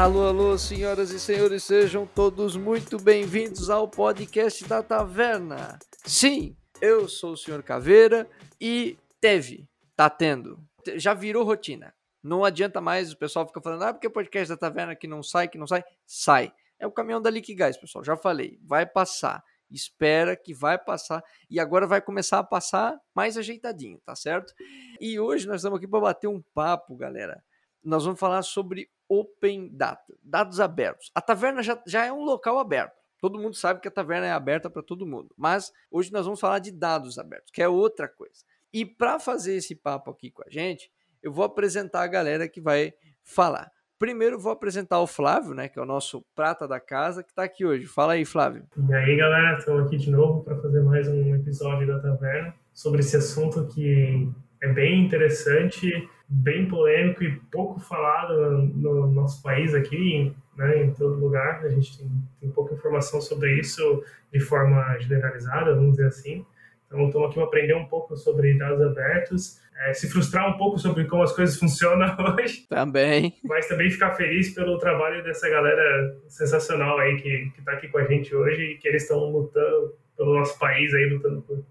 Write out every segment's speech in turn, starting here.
Alô, alô, senhoras e senhores, sejam todos muito bem-vindos ao podcast da Taverna. Sim, eu sou o senhor Caveira e teve, tá tendo, já virou rotina. Não adianta mais, o pessoal fica falando, ah, porque o podcast da Taverna que não sai, que não sai. Sai. É o caminhão da Liquigás, pessoal, já falei, vai passar. Espera que vai passar e agora vai começar a passar mais ajeitadinho, tá certo? E hoje nós estamos aqui para bater um papo, galera. Nós vamos falar sobre Open Data, dados abertos. A taverna já, já é um local aberto. Todo mundo sabe que a taverna é aberta para todo mundo. Mas hoje nós vamos falar de dados abertos, que é outra coisa. E para fazer esse papo aqui com a gente, eu vou apresentar a galera que vai falar. Primeiro vou apresentar o Flávio, né, que é o nosso prata da casa, que está aqui hoje. Fala aí, Flávio. E aí, galera, estamos aqui de novo para fazer mais um episódio da Taverna sobre esse assunto que é bem interessante bem polêmico e pouco falado no, nosso país aqui, né, em todo lugar. A gente tem, tem pouca informação sobre isso de forma generalizada, vamos dizer assim. Então, estamos aqui para aprender um pouco sobre dados abertos, é, se frustrar um pouco sobre como as coisas funcionam hoje. Também. Mas também ficar feliz pelo trabalho dessa galera sensacional aí que está aqui com a gente hoje e que eles estão lutando pelo nosso país aí, lutando por,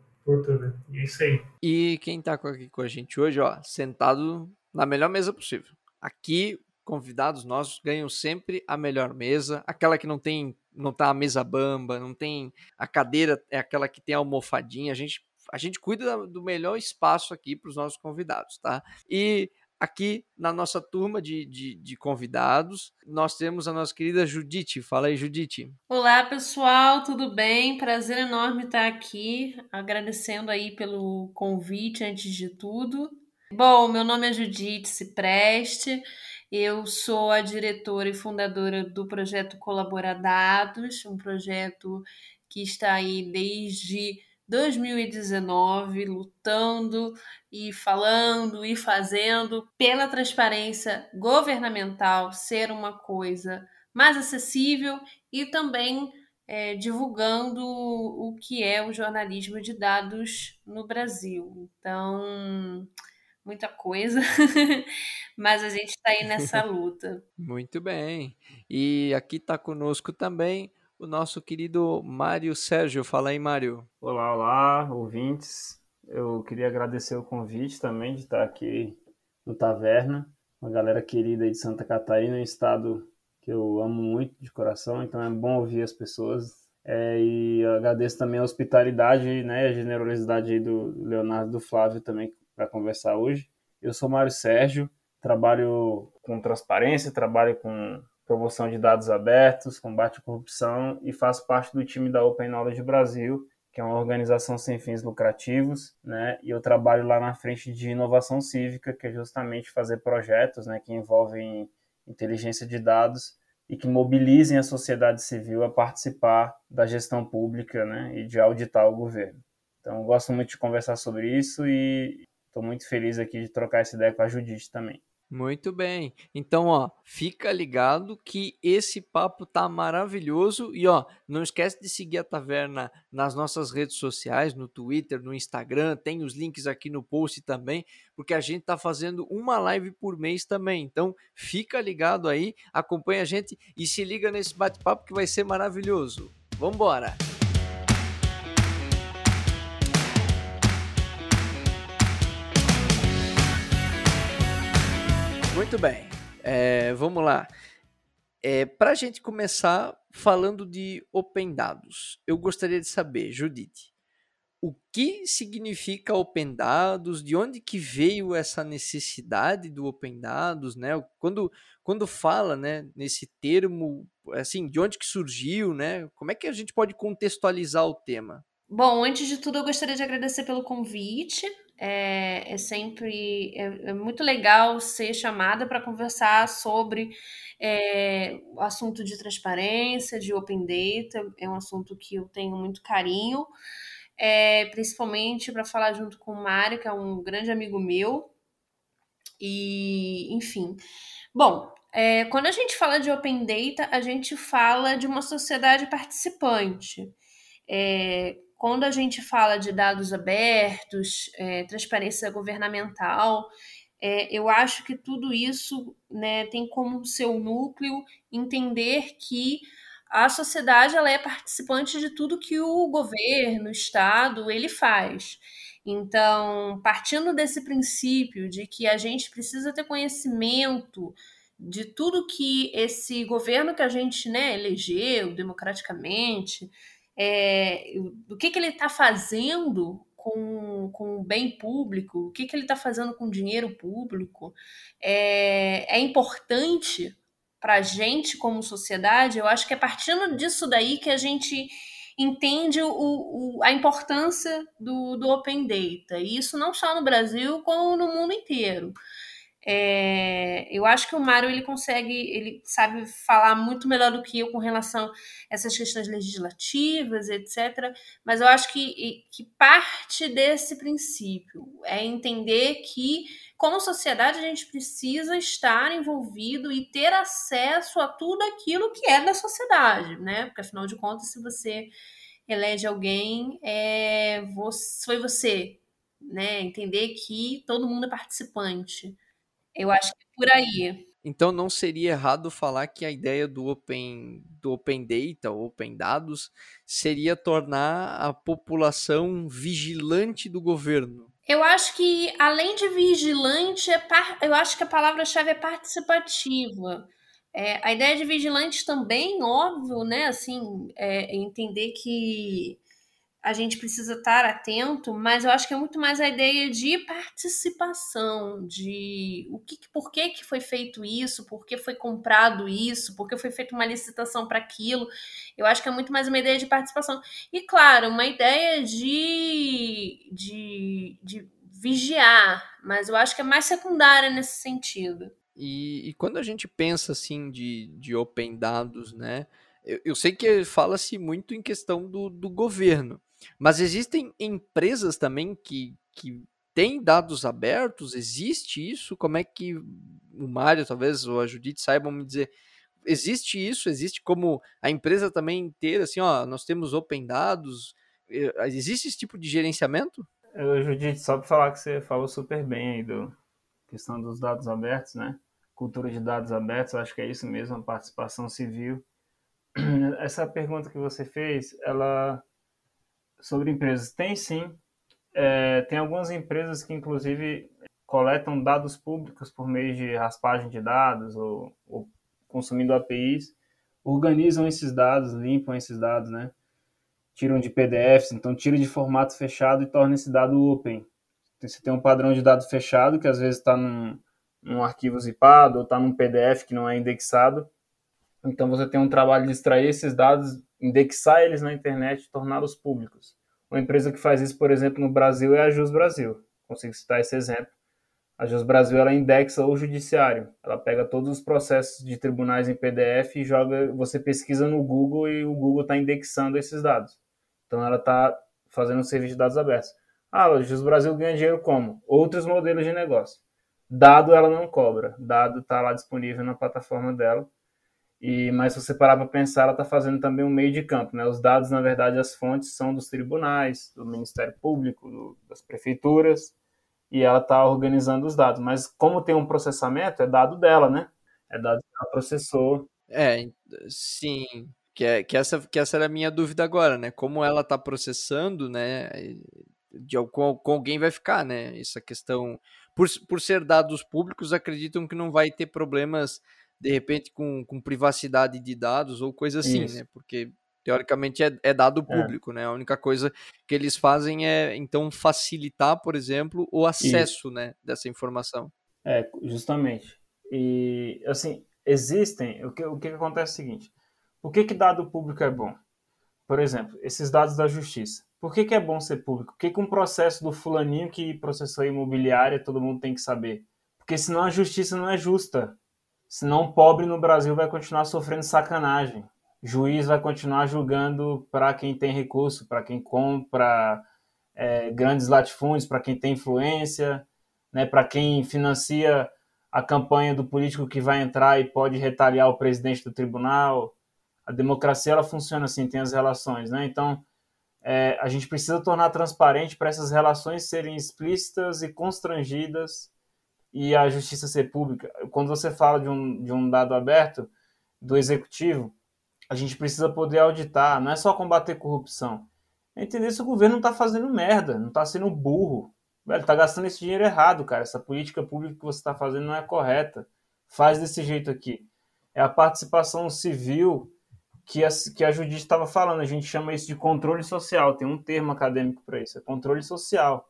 E é isso aí. E quem tá aqui com a gente hoje, ó, sentado na melhor mesa possível. Aqui, convidados nossos ganham sempre a melhor mesa, aquela que não tem, não tá a mesa bamba, não tem a cadeira, é aquela que tem a almofadinha. A gente a gente cuida do melhor espaço aqui para os nossos convidados, tá? E aqui na nossa turma de, de, de, convidados, nós temos a nossa querida Judite. Fala aí, Judite. Olá, pessoal, tudo bem? Prazer enorme estar aqui, agradecendo aí pelo convite antes de tudo. Bom, meu nome é Judite Cipreste, eu sou a diretora e fundadora do projeto Colaboradados, um projeto que está aí desde 2019 lutando e falando e fazendo pela transparência governamental ser uma coisa mais acessível e também é, divulgando o que é o jornalismo de dados no Brasil. Então, muita coisa, mas a gente está aí nessa luta. Muito bem. E aqui está conosco também o nosso querido Mário Sérgio. Fala aí, Mário. Olá, olá, ouvintes. Eu queria agradecer o convite também de estar aqui no Taverna, uma galera querida aí de Santa Catarina, um estado que eu amo muito de coração, então é bom ouvir as pessoas. É, e agradeço também a hospitalidade né, a generosidade aí do Leonardo e do Flávio também para conversar hoje. Eu sou Mário Sérgio, trabalho com transparência, trabalho com promoção de dados abertos, combate à corrupção e faço parte do time da Open Knowledge Brasil, que é uma organização sem fins lucrativos, né? E eu trabalho lá na frente de inovação cívica, que é justamente fazer projetos, né, que envolvem inteligência de dados e que mobilizem a sociedade civil a participar da gestão pública, né, e de auditar o governo. Então, gosto muito de conversar sobre isso e estou muito feliz aqui de trocar essa ideia com a Judite também. Muito bem. Então, ó, fica ligado que esse papo tá maravilhoso e ó, não esquece de seguir a Taverna nas nossas redes sociais, no Twitter, no Instagram, tem os links aqui no post também, porque a gente tá fazendo uma live por mês também. Então, fica ligado aí, acompanha a gente e se liga nesse bate-papo que vai ser maravilhoso. Vambora! Muito bem. É, vamos lá. É, Para a gente começar falando de Open Dados, eu gostaria de saber, Judite, o que significa Open Dados? De onde que veio essa necessidade do Open Dados, né? Quando, quando fala, né, nesse termo, assim, de onde que surgiu, né? Como é que a gente pode contextualizar o tema? Bom, antes de tudo, eu gostaria de agradecer pelo convite. É, é sempre é, é, muito legal ser chamada para conversar sobre é, o assunto de transparência, de open data. É um assunto que eu tenho muito carinho, é, principalmente para falar junto com o Mário, que é um grande amigo meu. E, enfim. Bom, é, quando a gente fala de open data, a gente fala de uma sociedade participante. É, quando a gente fala de dados abertos, é, transparência governamental, é, eu acho que tudo isso né, tem como seu núcleo entender que a sociedade ela é participante de tudo que o governo, o Estado, ele faz. Então, partindo desse princípio de que a gente precisa ter conhecimento de tudo que esse governo que a gente né, elegeu democraticamente, é, do que, que ele está fazendo com, com o bem público, o que, que ele está fazendo com o dinheiro público, é, é importante para a gente como sociedade. Eu acho que é partindo disso daí que a gente entende o, o, a importância do, do Open Data. E isso não só no Brasil, como no mundo inteiro. É, eu acho que o Mário ele consegue, ele sabe falar muito melhor do que eu com relação a essas questões legislativas, etc. Mas eu acho que, que parte desse princípio é entender que, como sociedade, a gente precisa estar envolvido e ter acesso a tudo aquilo que é da sociedade, né? Porque afinal de contas, se você elege alguém, é, você, foi você, né? Entender que todo mundo é participante. Eu acho que é por aí. Então não seria errado falar que a ideia do Open, do open Data, Open Dados, seria tornar a população vigilante do governo. Eu acho que, além de vigilante, é par... eu acho que a palavra-chave é participativa. É, a ideia de vigilante também, óbvio, né? Assim, é entender que a gente precisa estar atento, mas eu acho que é muito mais a ideia de participação, de o que, por que, que foi feito isso, por que foi comprado isso, por que foi feita uma licitação para aquilo. Eu acho que é muito mais uma ideia de participação. E, claro, uma ideia de, de, de vigiar, mas eu acho que é mais secundária nesse sentido. E, e quando a gente pensa assim de, de open dados, né? Eu, eu sei que fala-se muito em questão do, do governo, mas existem empresas também que, que têm dados abertos? Existe isso? Como é que o Mário, talvez, ou a Judite saibam me dizer? Existe isso? Existe como a empresa também ter, assim, ó, nós temos open dados? Eh, existe esse tipo de gerenciamento? Eu, Judite, só para falar que você falou super bem aí do questão dos dados abertos, né? Cultura de dados abertos, acho que é isso mesmo, a participação civil. Essa pergunta que você fez, ela sobre empresas. Tem sim. É, tem algumas empresas que, inclusive, coletam dados públicos por meio de raspagem de dados ou, ou consumindo APIs, organizam esses dados, limpam esses dados, né? Tiram de PDFs, então tira de formato fechado e torna esse dado open. Então, você tem um padrão de dado fechado que às vezes está num, num arquivo zipado ou está num PDF que não é indexado. Então você tem um trabalho de extrair esses dados indexar eles na internet e torná-los públicos. Uma empresa que faz isso, por exemplo, no Brasil é a Jus Brasil. Consigo citar esse exemplo. A Jus Brasil ela indexa o judiciário. Ela pega todos os processos de tribunais em PDF e joga. Você pesquisa no Google e o Google está indexando esses dados. Então ela está fazendo um serviço de dados abertos. Ah, a Jus Brasil ganha dinheiro como? Outros modelos de negócio. Dado ela não cobra. Dado está lá disponível na plataforma dela. E, mas se você parar para pensar, ela está fazendo também um meio de campo. Né? Os dados, na verdade, as fontes são dos tribunais, do Ministério Público, do, das prefeituras, e ela está organizando os dados. Mas como tem um processamento, é dado dela, né? É dado que ela processou. É, sim. Que, é, que, essa, que essa era a minha dúvida agora, né? Como ela está processando, né? De, com, com alguém vai ficar, né? Essa questão. Por, por ser dados públicos, acreditam que não vai ter problemas de repente com, com privacidade de dados ou coisa assim, Isso. né? Porque teoricamente é, é dado é. público, é. né? A única coisa que eles fazem é então facilitar, por exemplo, o acesso, Isso. né, dessa informação. É, justamente. E assim, existem, o que, o que acontece é o seguinte, por que, que dado público é bom? Por exemplo, esses dados da justiça. Por que, que é bom ser público? Por que, que um processo do fulaninho que processou a imobiliária todo mundo tem que saber? Porque senão a justiça não é justa. Senão pobre no Brasil vai continuar sofrendo sacanagem. Juiz vai continuar julgando para quem tem recurso, para quem compra é, grandes latifúndios, para quem tem influência, né, para quem financia a campanha do político que vai entrar e pode retaliar o presidente do tribunal. A democracia ela funciona assim, tem as relações, né? Então é, a gente precisa tornar transparente para essas relações serem explícitas e constrangidas e a justiça ser pública. Quando você fala de um, de um dado aberto do executivo, a gente precisa poder auditar, não é só combater corrupção. É entender se o governo não está fazendo merda, não está sendo burro. Velho, tá gastando esse dinheiro errado, cara. Essa política pública que você está fazendo não é correta. Faz desse jeito aqui. É a participação civil que a, que a Judite estava falando. A gente chama isso de controle social. Tem um termo acadêmico para isso. É controle social.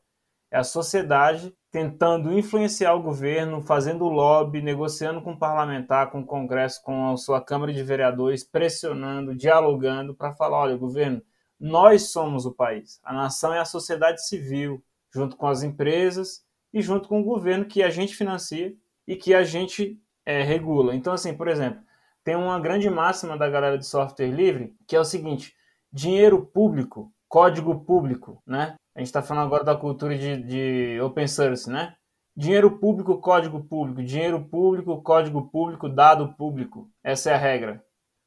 É a sociedade tentando influenciar o governo, fazendo lobby, negociando com o parlamentar, com o Congresso, com a sua Câmara de Vereadores, pressionando, dialogando para falar: olha, governo, nós somos o país. A nação é a sociedade civil, junto com as empresas e junto com o governo que a gente financia e que a gente é, regula. Então, assim, por exemplo, tem uma grande máxima da galera de software livre que é o seguinte: dinheiro público, código público, né? A gente está falando agora da cultura de, de open source, né? Dinheiro público, código público. Dinheiro público, código público, dado público. Essa é a regra.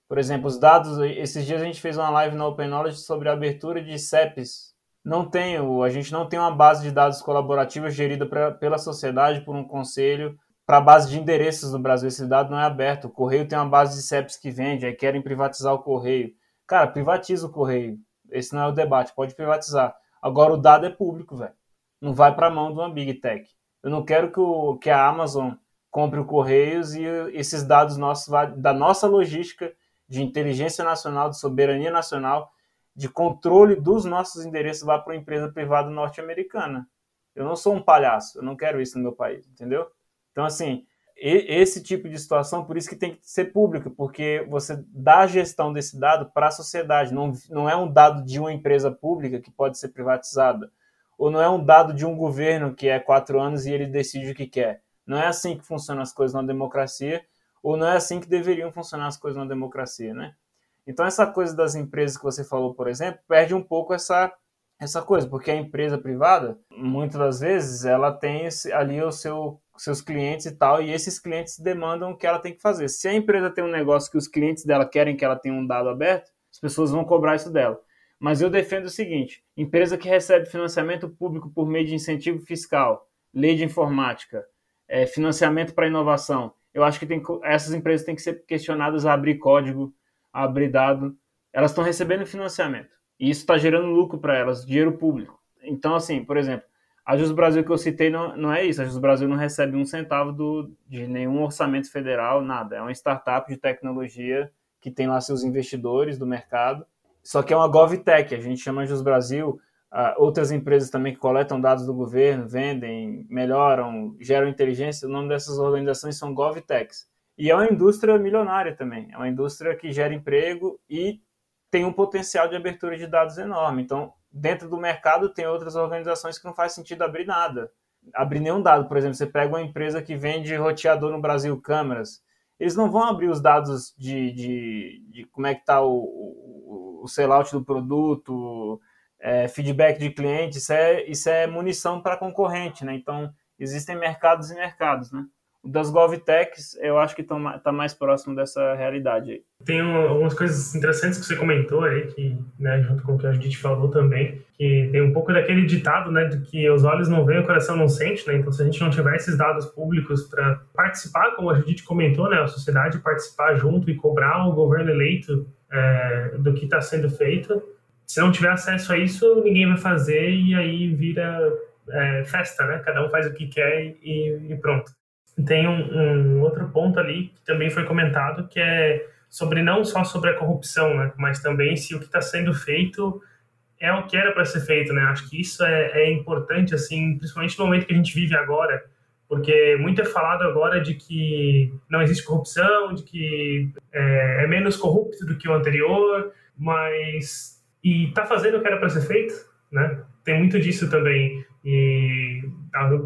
Por exemplo, os dados. Esses dias a gente fez uma live na Open Knowledge sobre a abertura de CEPs. Não tem, a gente não tem uma base de dados colaborativa gerida pra, pela sociedade por um conselho para a base de endereços no Brasil. Esse dado não é aberto. O Correio tem uma base de CEPs que vende, aí querem privatizar o Correio. Cara, privatiza o Correio. Esse não é o debate, pode privatizar. Agora o dado é público, velho. Não vai para a mão de uma Big Tech. Eu não quero que, o, que a Amazon compre o Correios e esses dados nossos da nossa logística de inteligência nacional, de soberania nacional, de controle dos nossos endereços vá para uma empresa privada norte-americana. Eu não sou um palhaço, eu não quero isso no meu país, entendeu? Então, assim, esse tipo de situação, por isso que tem que ser público, porque você dá a gestão desse dado para a sociedade, não, não é um dado de uma empresa pública que pode ser privatizada, ou não é um dado de um governo que é quatro anos e ele decide o que quer. Não é assim que funcionam as coisas na democracia, ou não é assim que deveriam funcionar as coisas na democracia, né? Então, essa coisa das empresas que você falou, por exemplo, perde um pouco essa, essa coisa, porque a empresa privada, muitas das vezes, ela tem esse, ali o seu seus clientes e tal, e esses clientes demandam o que ela tem que fazer. Se a empresa tem um negócio que os clientes dela querem que ela tenha um dado aberto, as pessoas vão cobrar isso dela. Mas eu defendo o seguinte: empresa que recebe financiamento público por meio de incentivo fiscal, lei de informática, é, financiamento para inovação, eu acho que tem, essas empresas têm que ser questionadas a abrir código, a abrir dado. Elas estão recebendo financiamento. E isso está gerando lucro para elas, dinheiro público. Então, assim, por exemplo, a Jus Brasil que eu citei não, não é isso. A Jus Brasil não recebe um centavo do, de nenhum orçamento federal, nada. É uma startup de tecnologia que tem lá seus investidores do mercado. Só que é uma GovTech, a gente chama Jus Brasil. Uh, outras empresas também que coletam dados do governo, vendem, melhoram, geram inteligência. O nome dessas organizações são GovTechs. E é uma indústria milionária também. É uma indústria que gera emprego e tem um potencial de abertura de dados enorme. Então, dentro do mercado tem outras organizações que não faz sentido abrir nada. Abrir nenhum dado, por exemplo, você pega uma empresa que vende roteador no Brasil, câmeras, eles não vão abrir os dados de, de, de como é que está o, o, o sellout do produto, é, feedback de cliente, isso é, isso é munição para concorrente, né? Então, existem mercados e mercados, né? Das GovTechs, eu acho que está mais próximo dessa realidade. Tem algumas coisas interessantes que você comentou aí, que, né, junto com o que a gente falou também, que tem um pouco daquele ditado, né, de que os olhos não veem, o coração não sente, né, então se a gente não tiver esses dados públicos para participar, como a gente comentou, né, a sociedade participar junto e cobrar o governo eleito é, do que está sendo feito, se não tiver acesso a isso, ninguém vai fazer e aí vira é, festa, né, cada um faz o que quer e, e pronto tem um, um, outro ponto ali que também foi comentado, que é sobre não só sobre a corrupção, né, mas também se o que está sendo feito é o que era para ser feito, né? Acho que isso é, é, importante, assim, principalmente no momento que a gente vive agora, porque muito é falado agora de que não existe corrupção, de que é, é menos corrupto do que o anterior, mas e está fazendo o que era para ser feito, né? Tem muito disso também e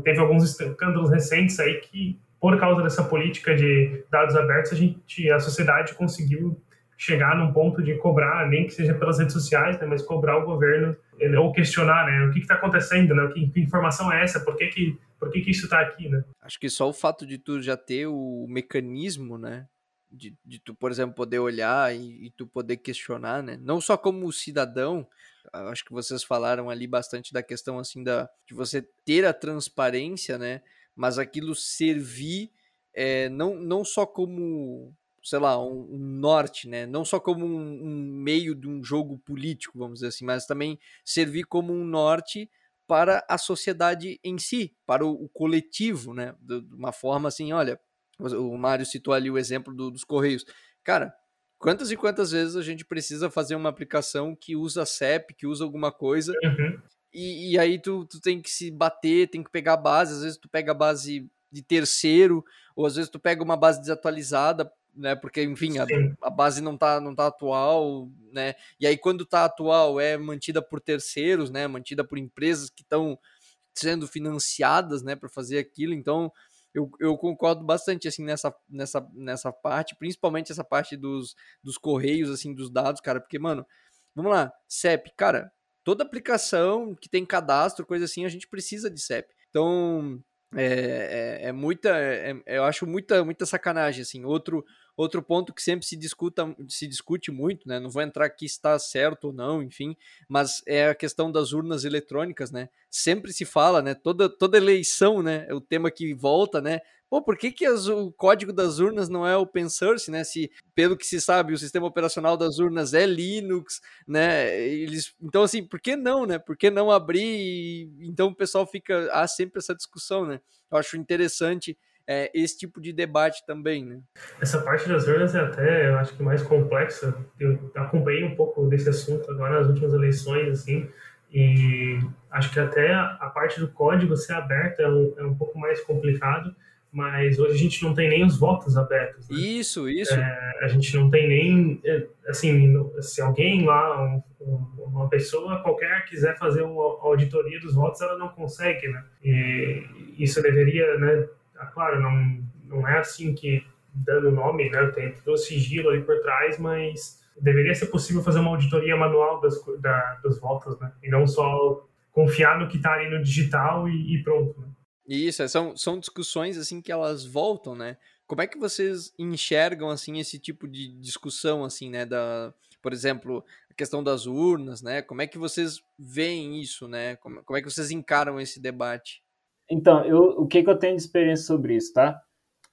teve alguns escândalos recentes aí que, por causa dessa política de dados abertos, a gente, a sociedade conseguiu chegar num ponto de cobrar, nem que seja pelas redes sociais, né, mas cobrar o governo eh, ou questionar, né, o que está acontecendo, né, que, que, informação é essa, por que que, por que, que isso está aqui, né? Acho que só o fato de tu já ter o mecanismo, né, de, de tu, por exemplo, poder olhar e, e tu poder questionar, né, não só como cidadão, acho que vocês falaram ali bastante da questão assim da de você ter a transparência, né? mas aquilo servir é, não, não só como, sei lá, um, um norte, né? Não só como um, um, meio de um jogo político, vamos dizer assim, mas também servir como um norte para a sociedade em si, para o, o coletivo, né? De, de, uma forma assim, olha, o Mário citou ali o exemplo do, dos Correios. Cara, quantas e quantas vezes a gente precisa fazer uma aplicação que usa CEP, que usa alguma coisa, Uhum. e, e aí tu, tu tem que se bater, tem que pegar a base, às vezes tu pega a base de terceiro, ou às vezes tu pega uma base desatualizada, né? Porque, enfim, a, a base não tá, não tá atual, né? E aí, quando tá atual, é mantida por terceiros, né? Mantida por empresas que estão sendo financiadas, né, para fazer aquilo. Então, eu, eu concordo bastante assim nessa, nessa, nessa parte, principalmente essa parte dos, dos correios, assim, dos dados, cara, porque, mano, vamos lá, CEP, cara, toda aplicação que tem cadastro, coisa assim, a gente precisa de CEP. Então, é, é, é muita, é, eu acho muita, muita sacanagem, assim. Outro, outro ponto que sempre se, discuta, se discute muito, né? Não vou entrar aqui se está certo ou não, enfim, mas é a questão das urnas eletrônicas, né? Sempre se fala, né? Toda, toda eleição, né? É o tema que volta, né? Pô, por que, que as, o código das urnas não é open source, né? Se, pelo que se sabe, o sistema operacional das urnas é Linux, né? Eles, então, assim, por que não, né? Por que não abrir? E, então o pessoal fica. Há sempre essa discussão, né? Eu acho interessante é, esse tipo de debate também, né? Essa parte das urnas é até, eu acho que mais complexa. Eu acompanhei um pouco desse assunto agora nas últimas eleições, assim, e acho que até a parte do código ser aberto é um, é um pouco mais complicado, mas hoje a gente não tem nem os votos abertos. Né? Isso, isso. É, a gente não tem nem, assim, se alguém lá, um, uma pessoa qualquer quiser fazer uma auditoria dos votos, ela não consegue, né? E isso deveria, né? Claro, não, não é assim que dando nome, né? Tem todo o sigilo ali por trás, mas deveria ser possível fazer uma auditoria manual das, da, dos votos, né? E não só confiar no que está ali no digital e, e pronto. Né? Isso, são, são discussões assim que elas voltam, né? Como é que vocês enxergam assim esse tipo de discussão assim, né, da, por exemplo, a questão das urnas, né? Como é que vocês veem isso, né? Como, como é que vocês encaram esse debate? Então, eu, o que, que eu tenho de experiência sobre isso, tá?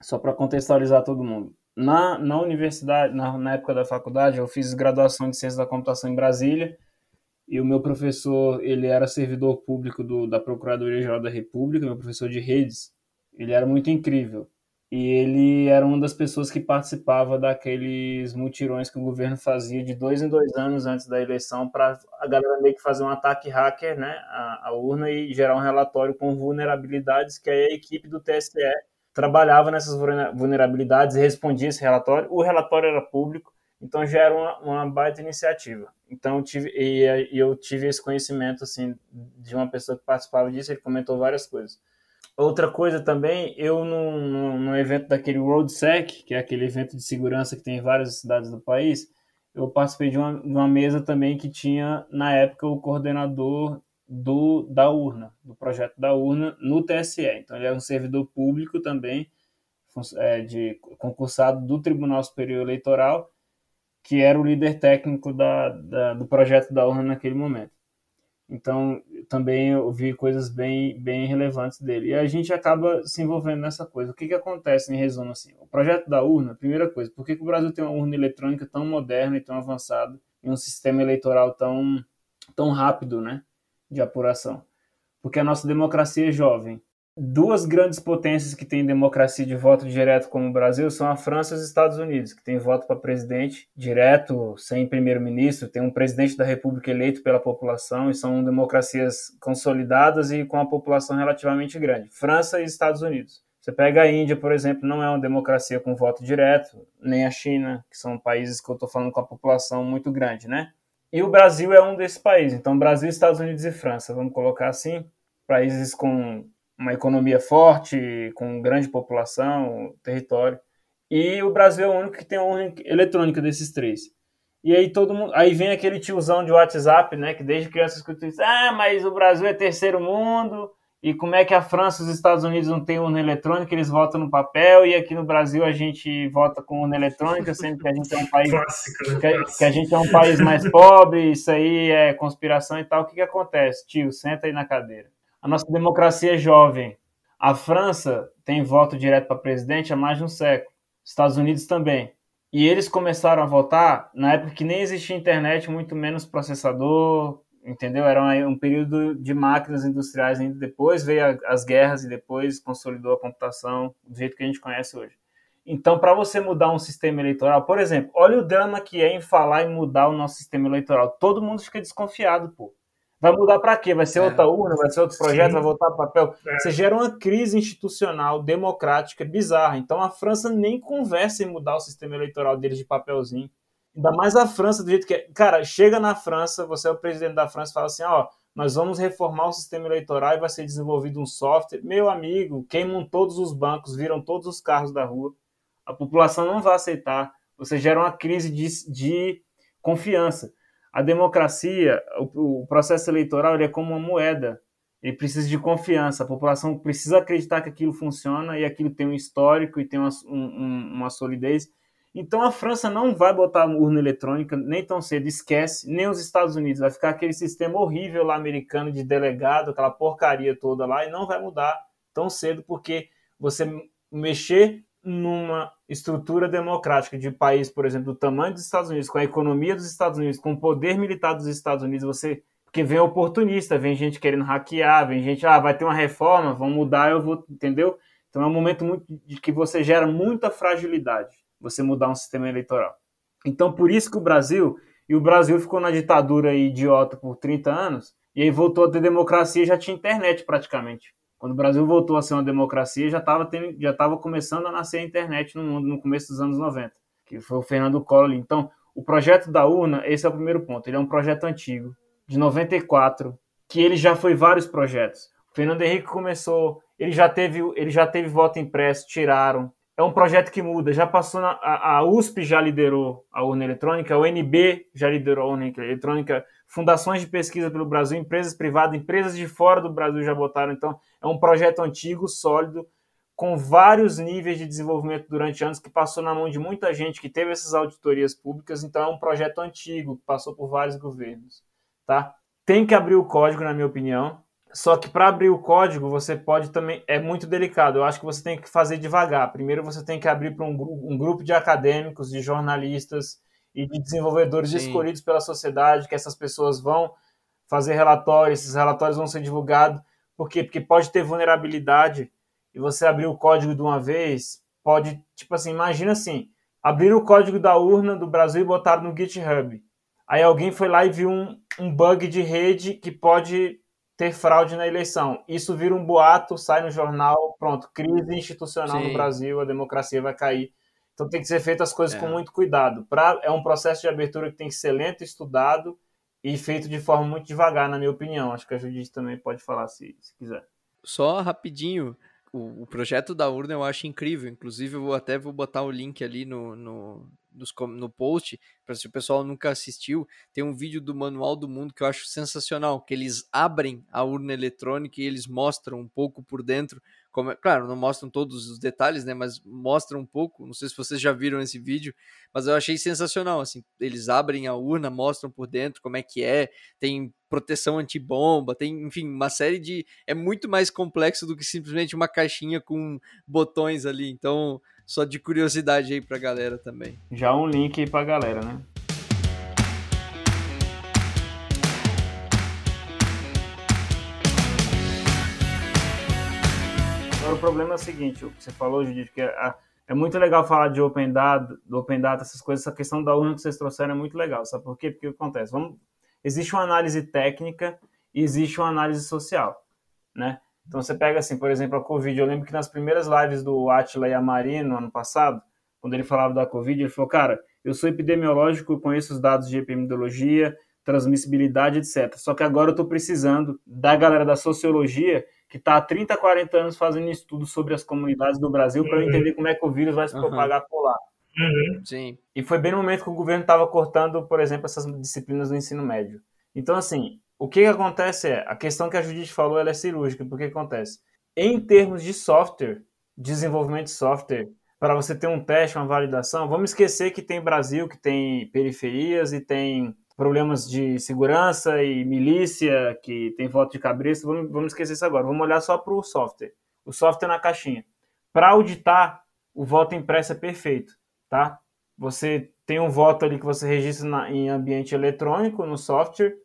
Só para contextualizar todo mundo. Na, na universidade, na, na época da faculdade, eu fiz graduação de Ciência da Computação em Brasília e o meu professor, ele era servidor público do, da Procuradoria-Geral da República, meu professor de redes. Ele era muito incrível. E ele era uma das pessoas que participava daqueles mutirões que o governo fazia de dois em dois anos antes da eleição para a galera meio que fazer um ataque hacker né, à, à urna e gerar um relatório com vulnerabilidades que aí a equipe do TSE trabalhava nessas vulnerabilidades e respondia esse relatório. O relatório era público, então já era uma, uma baita iniciativa. Então eu tive, e, e eu tive esse conhecimento assim de uma pessoa que participava disso, ele comentou várias coisas. Outra coisa também, eu no, no evento daquele RoadSec, que é aquele evento de segurança que tem em várias cidades do país, eu participei de uma, de uma mesa também que tinha, na época, o coordenador do, da urna, do projeto da urna no TSE. Então ele é um servidor público também, é, de concursado do Tribunal Superior Eleitoral, que era o líder técnico da, da, do projeto da urna naquele momento. Então, também eu vi coisas bem, bem relevantes dele. E a gente acaba se envolvendo nessa coisa. O que, que acontece, em resumo, assim? O projeto da urna, primeira coisa, por que, que o Brasil tem uma urna eletrônica tão moderna e tão avançada e um sistema eleitoral tão, tão rápido, né, de apuração? Porque a nossa democracia é jovem. Duas grandes potências que têm democracia de voto direto como o Brasil são a França e os Estados Unidos, que tem voto para presidente direto, sem primeiro-ministro, tem um presidente da República eleito pela população e são democracias consolidadas e com a população relativamente grande. França e Estados Unidos. Você pega a Índia, por exemplo, não é uma democracia com voto direto, nem a China, que são países que eu estou falando com a população muito grande, né? E o Brasil é um desses países. Então, Brasil, Estados Unidos e França, vamos colocar assim, países com uma economia forte, com grande população, território. E o Brasil é o único que tem urna eletrônica desses três. E aí todo mundo, aí vem aquele tiozão de WhatsApp, né, que desde criança escuta isso, ah, mas o Brasil é terceiro mundo, e como é que a França e os Estados Unidos não têm urna eletrônica, eles votam no papel, e aqui no Brasil a gente vota com urna eletrônica, sendo que a gente é um país Clássico, né? que, que a gente é um país mais pobre, isso aí é conspiração e tal. O que que acontece? Tio, senta aí na cadeira. A nossa democracia é jovem. A França tem voto direto para presidente há mais de um século. Estados Unidos também. E eles começaram a votar na época que nem existia internet, muito menos processador, entendeu? Era um período de máquinas industriais ainda. Depois veio as guerras e depois consolidou a computação do jeito que a gente conhece hoje. Então, para você mudar um sistema eleitoral, por exemplo, olha o drama que é em falar em mudar o nosso sistema eleitoral. Todo mundo fica desconfiado, pô. Vai mudar para quê? Vai ser é. outra urna? Vai ser outro projeto? Sim. Vai voltar para papel? É. Você gera uma crise institucional, democrática, bizarra. Então a França nem conversa em mudar o sistema eleitoral deles de papelzinho. Ainda mais a França, do jeito que é. Cara, chega na França, você é o presidente da França e fala assim: ó, nós vamos reformar o sistema eleitoral e vai ser desenvolvido um software. Meu amigo, queimam todos os bancos, viram todos os carros da rua. A população não vai aceitar. Você gera uma crise de, de confiança a democracia, o, o processo eleitoral é como uma moeda. Ele precisa de confiança. A população precisa acreditar que aquilo funciona e aquilo tem um histórico e tem uma, um, uma solidez. Então a França não vai botar urna eletrônica nem tão cedo, esquece, nem os Estados Unidos. Vai ficar aquele sistema horrível lá americano de delegado, aquela porcaria toda lá, e não vai mudar tão cedo, porque você mexer numa estrutura democrática de país, por exemplo, do tamanho dos Estados Unidos, com a economia dos Estados Unidos, com o poder militar dos Estados Unidos, você porque vem oportunista, vem gente querendo hackear, vem gente, ah, vai ter uma reforma, vão mudar, eu vou, entendeu? Então é um momento muito de que você gera muita fragilidade, você mudar um sistema eleitoral. Então por isso que o Brasil, e o Brasil ficou na ditadura idiota por 30 anos, e aí voltou a ter democracia e já tinha internet praticamente. Quando o Brasil voltou a ser uma democracia, já estava já estava começando a nascer a internet no mundo no começo dos anos 90, que foi o Fernando Collor. Então, o projeto da urna, esse é o primeiro ponto. Ele é um projeto antigo, de 94, que ele já foi vários projetos. O Fernando Henrique começou, ele já teve, ele já teve voto impresso, tiraram. É um projeto que muda, já passou na, a, a USP já liderou a urna eletrônica, a UNB já liderou a urna eletrônica, fundações de pesquisa pelo Brasil, empresas privadas, empresas de fora do Brasil já botaram. Então, é um projeto antigo, sólido, com vários níveis de desenvolvimento durante anos, que passou na mão de muita gente que teve essas auditorias públicas. Então, é um projeto antigo, que passou por vários governos. Tá? Tem que abrir o código, na minha opinião. Só que para abrir o código, você pode também. É muito delicado. Eu acho que você tem que fazer devagar. Primeiro, você tem que abrir para um, um grupo de acadêmicos, de jornalistas, e de desenvolvedores Sim. escolhidos pela sociedade, que essas pessoas vão fazer relatórios, esses relatórios vão ser divulgados. Por quê? Porque pode ter vulnerabilidade e você abrir o código de uma vez, pode, tipo assim, imagina assim, abrir o código da urna do Brasil e botar no GitHub. Aí alguém foi lá e viu um, um bug de rede que pode ter fraude na eleição. Isso vira um boato, sai no jornal, pronto, crise institucional Sim. no Brasil, a democracia vai cair então tem que ser feito as coisas é. com muito cuidado. Pra, é um processo de abertura que tem que ser lento, estudado e feito de forma muito devagar, na minha opinião. Acho que a Judite também pode falar se, se quiser. Só rapidinho, o, o, projeto da urna eu acho incrível. Inclusive, eu até vou botar o link ali no, no, nos, no post, para se o pessoal nunca assistiu, tem um vídeo do Manual do Mundo que eu acho sensacional, que eles abrem a urna eletrônica e eles mostram um pouco por dentro como, é, claro, não mostram todos os detalhes, né? Mas mostram um pouco. Não sei se vocês já viram esse vídeo, mas eu achei sensacional. Assim, eles abrem a urna, mostram por dentro como é que é, tem proteção antibomba, tem, enfim, uma série de. É muito mais complexo do que simplesmente uma caixinha com botões ali. Então, só de curiosidade aí pra galera também. Já um link aí pra galera, né? o problema é o seguinte, o que você falou, Judith, que é, é muito legal falar de Open Data, do Open Data, essas coisas, essa questão da urna que vocês trouxeram é muito legal, sabe por quê? Porque acontece? Vamos, existe uma análise técnica e existe uma análise social, né? Então você pega assim, por exemplo, a Covid, eu lembro que nas primeiras lives do Atila e a Mari no ano passado, quando ele falava da Covid, ele falou, cara, eu sou epidemiológico, conheço os dados de epidemiologia, transmissibilidade, etc. Só que agora eu estou precisando da galera da sociologia que está há 30, 40 anos fazendo estudos sobre as comunidades do Brasil para uhum. entender como é que o vírus vai se propagar uhum. por lá. Uhum. Sim. E foi bem no momento que o governo estava cortando, por exemplo, essas disciplinas do ensino médio. Então, assim, o que, que acontece é, a questão que a Judite falou, ela é cirúrgica, porque acontece? Em termos de software, desenvolvimento de software, para você ter um teste, uma validação, vamos esquecer que tem Brasil, que tem periferias e tem problemas de segurança e milícia, que tem voto de cabresto, vamos, vamos esquecer isso agora. Vamos olhar só para o software. o software na caixinha. Para auditar, o voto impresso é perfeito, tá? Você tem um voto ali que você registra na, em ambiente eletrônico, no software,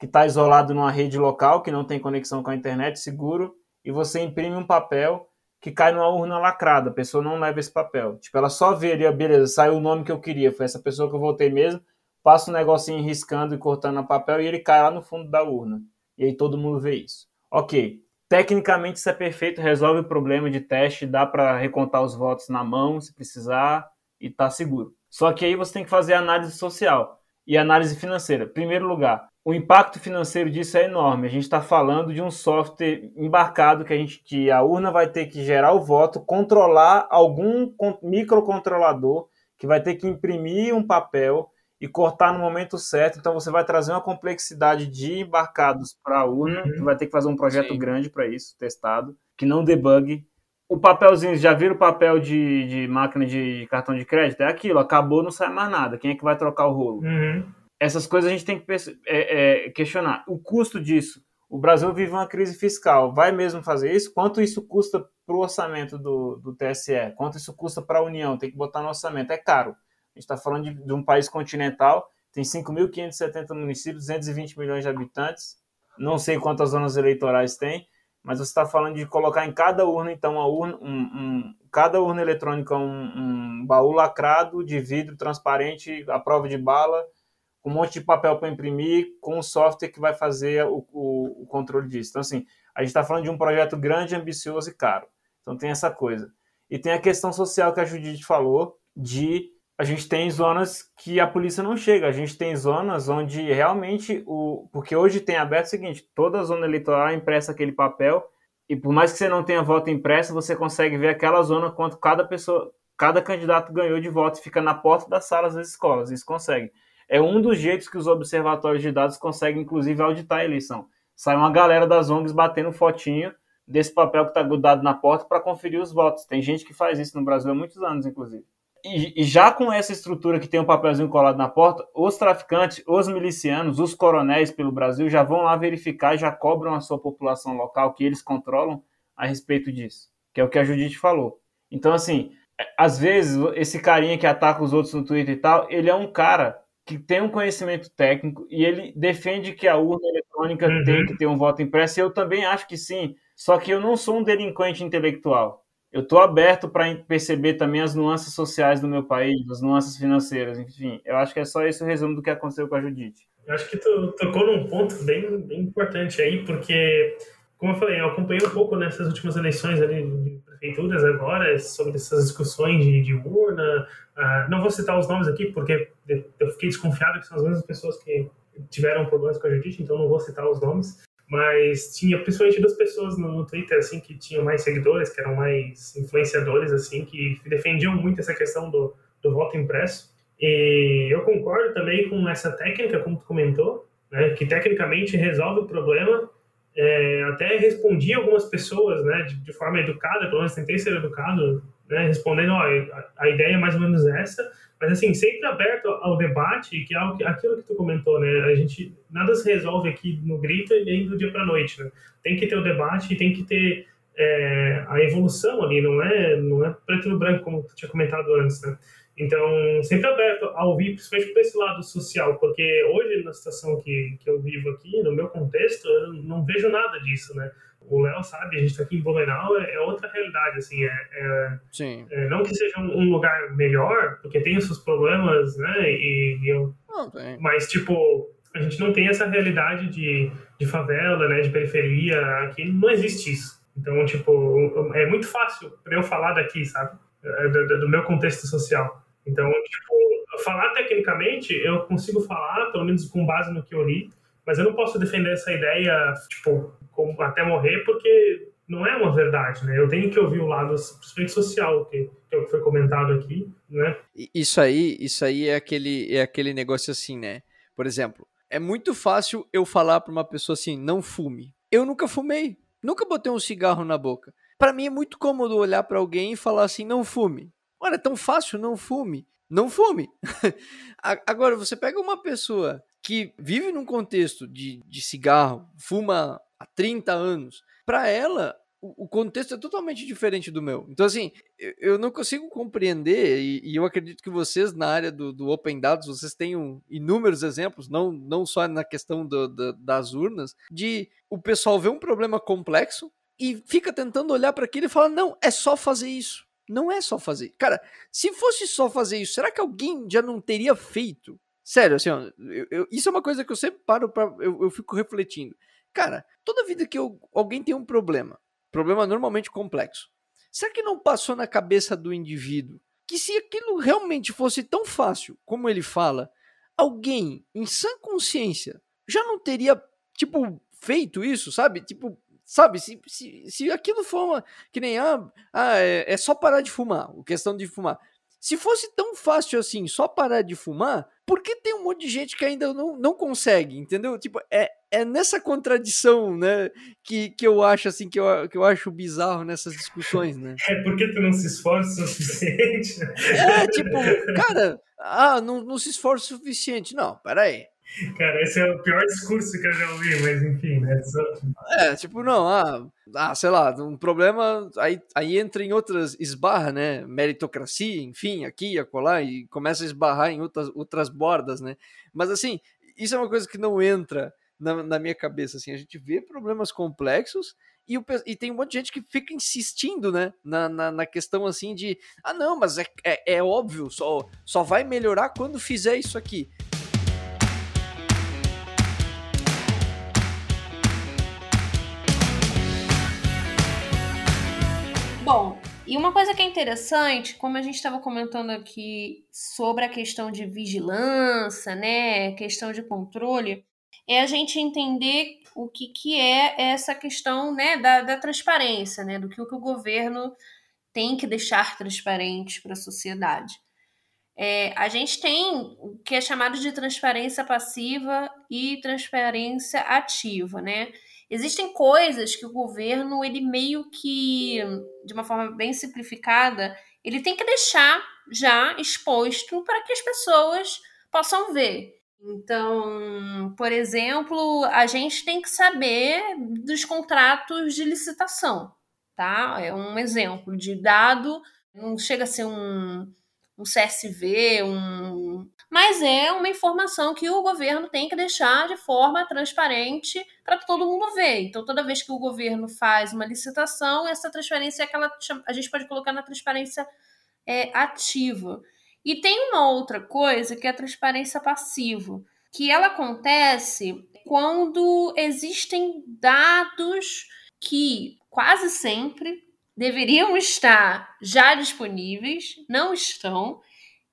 que está isolado numa rede local, que não tem conexão com a internet, seguro, e você imprime um papel que cai numa urna lacrada. A pessoa não leva esse papel. Tipo, ela só vê ali, beleza, saiu o nome que eu queria, foi essa pessoa que eu votei mesmo, passa um negocinho riscando e cortando no papel e ele cai lá no fundo da urna. E aí todo mundo vê isso. Ok. Tecnicamente isso é perfeito, resolve o problema de teste, dá para recontar os votos na mão se precisar e tá seguro. Só que aí você tem que fazer análise social e análise financeira. Primeiro lugar, o impacto financeiro disso é enorme. A gente está falando de um software embarcado que a gente que a urna vai ter que gerar o voto, controlar algum microcontrolador que vai ter que imprimir um papel e cortar no momento certo. Então você vai trazer uma complexidade de embarcados para a urna. Uhum. vai ter que fazer um projeto Sim. grande para isso, testado, que não debugue. O papelzinho, já viram o papel de, de máquina de cartão de crédito? É aquilo, acabou, não sai mais nada. Quem é que vai trocar o rolo? Uhum. Essas coisas a gente tem que é, é, questionar. O custo disso. O Brasil vive uma crise fiscal. Vai mesmo fazer isso? Quanto isso custa para o orçamento do, do TSE? Quanto isso custa para a União? Tem que botar no orçamento. É caro. A gente está falando de, de, um país continental, tem 5.570 municípios, 220 milhões de habitantes. Não sei quantas zonas eleitorais tem, mas você está falando de colocar em cada urna, então, uma urna, um, um, cada urna eletrônica um, um baú lacrado de vidro transparente, à prova de bala, com um monte de papel para imprimir, com um software que vai fazer o, o, o controle disso. Então, assim, a gente está falando de um projeto grande, ambicioso e caro. Então, tem essa coisa. E tem a questão social que a Judite falou, de a gente tem zonas que a polícia não chega, a gente tem zonas onde realmente o. Porque hoje tem aberto o seguinte: toda zona eleitoral é impressa aquele papel, e por mais que você não tenha voto impresso, você consegue ver aquela zona quanto cada pessoa, cada candidato ganhou de voto, fica na porta das salas das escolas, isso consegue. É um dos jeitos que os observatórios de dados conseguem, inclusive, auditar a eleição. Sai uma galera das ONGs batendo fotinho desse papel que está grudado na porta para conferir os votos. Tem gente que faz isso no Brasil há muitos anos, inclusive. E, e, já com essa estrutura que tem um papelzinho colado na porta, os traficantes, os milicianos, os coronéis pelo Brasil já vão lá verificar, já cobram a sua população local que eles controlam a respeito disso, que é o que a Judite falou. Então, assim, é, às vezes esse carinha que ataca os outros no Twitter e tal, ele é um cara que tem um conhecimento técnico e ele defende que a urna eletrônica uhum. tem que ter um voto impresso. E eu também acho que sim, só que eu não sou um delinquente intelectual eu estou aberto para perceber também as nuances sociais do meu país, as nuances financeiras, enfim. Eu acho que é só esse o resumo do que aconteceu com a Judite. Eu acho que tu tocou num ponto bem, bem importante aí, porque, como eu falei, eu acompanhei um pouco nessas últimas eleições ali de prefeituras agora, sobre essas discussões de, de urna. Uh, não vou citar os nomes aqui, porque eu fiquei desconfiado que são as mesmas pessoas que tiveram problemas com a Judite, então não vou citar os nomes mas tinha principalmente duas pessoas no, no, Twitter assim que tinham mais seguidores, que eram mais influenciadores assim, que defendiam muito essa questão do, do voto impresso. E eu concordo também com essa técnica, como tu comentou, né, que tecnicamente resolve o problema. É, até respondi algumas pessoas, né, de, de, forma educada, pelo menos tentei ser educado, né, respondendo, ó, a, a ideia é mais ou menos essa, mas, assim, sempre aberto ao debate, que é aquilo que tu comentou, né? A gente, nada se resolve aqui no grito e nem do dia para noite, né? Tem que ter o debate e tem que ter é, a evolução ali, não é, não é preto no branco, como tu tinha comentado antes, né? Então, sempre aberto a ouvir, principalmente por esse lado social, porque hoje, na situação que, que eu vivo aqui, no meu contexto, eu não vejo nada disso, né? o Léo sabe, a gente está aqui em Blumenau, é, é, outra realidade, assim, é, é, Sim. é não que seja um, um, lugar melhor, porque tem os seus problemas, né, e, e eu, não, tem. mas, tipo, a gente não tem essa realidade de, de favela, né, de periferia, aqui não existe isso. Então, tipo, é muito fácil para eu falar daqui, sabe, é, do, do meu contexto social. Então, tipo, falar tecnicamente, eu consigo falar, pelo menos com base no que eu li, mas eu não posso defender essa ideia, tipo, até morrer, porque não é uma verdade, né? Eu tenho que ouvir o lado, principalmente social, que, que é o que foi comentado aqui, né? Isso aí, isso aí é aquele, é aquele negócio assim, né? Por exemplo, é muito fácil eu falar para uma pessoa assim, não fume. Eu nunca fumei, nunca botei um cigarro na boca. Para mim é muito cômodo olhar para alguém e falar assim, não fume. Olha, é tão fácil, não fume. Não fume. Agora, você pega uma pessoa que vive num contexto de, de cigarro, fuma há 30 anos, para ela o contexto é totalmente diferente do meu. Então, assim, eu não consigo compreender, e, eu acredito que vocês, na área do, do Open Dados, vocês tenham inúmeros exemplos, não, não só na questão do, do, das urnas, de o pessoal ver um problema complexo e fica tentando olhar para aquilo e fala: não, é só fazer isso. Não é só fazer. Cara, se fosse só fazer isso, será que alguém já não teria feito? Sério, assim, ó, eu, eu, isso é uma coisa que eu sempre paro para eu, eu fico refletindo. Cara, toda vida que alguém tem um problema, problema normalmente complexo, será que não passou na cabeça do indivíduo que se aquilo realmente fosse tão fácil como ele fala, alguém em sã consciência já não teria, tipo, feito isso, sabe? Tipo, sabe, se, se, se aquilo for uma, que nem, ah, ah é, é só parar de fumar, a questão de fumar. Se fosse tão fácil assim, só parar de fumar, por que tem um monte de gente que ainda não, não consegue, entendeu? Tipo, é, é nessa contradição, né, que, que eu acho assim, que eu, que eu acho bizarro nessas discussões, né? É porque tu não se esforça o suficiente. É, tipo, cara, ah, não, não se esforça o suficiente. Não, peraí. Cara, esse é o pior discurso que eu já ouvi, mas enfim, né? É, tipo, não, ah, ah, sei lá, um problema, aí, aí entra em outras, esbarra, né? Meritocracia, enfim, aqui, acolá, e começa a esbarrar em outras, outras bordas, né? Mas assim, isso é uma coisa que não entra na, na minha cabeça, assim, a gente vê problemas complexos e, o, e, tem um monte de gente que fica insistindo, né, na, na, na questão assim de, ah não, mas é, é, é, óbvio, só, só vai melhorar quando fizer isso aqui. E uma coisa que é interessante, como a gente estava comentando aqui sobre a questão de vigilância, né, questão de controle, é a gente entender o que, que é essa questão né, da, da transparência, né, do que o, que o governo tem que deixar transparente para a sociedade. É, a gente tem o que é chamado de transparência passiva e transparência ativa, né? Existem coisas que o governo, ele meio que, de uma forma bem simplificada, ele tem que deixar já exposto para que as pessoas possam ver. Então, por exemplo, a gente tem que saber dos contratos de licitação, tá? É um exemplo de dado, não chega a ser um, um CSV, um, mas é uma informação que o governo tem que deixar de forma transparente para todo mundo ver. Então, toda vez que o governo faz uma licitação, essa transparência é aquela a gente pode colocar na transparência é, ativa. E tem uma outra coisa que é a transparência passiva, que ela acontece quando existem dados que quase sempre deveriam estar já disponíveis, não estão,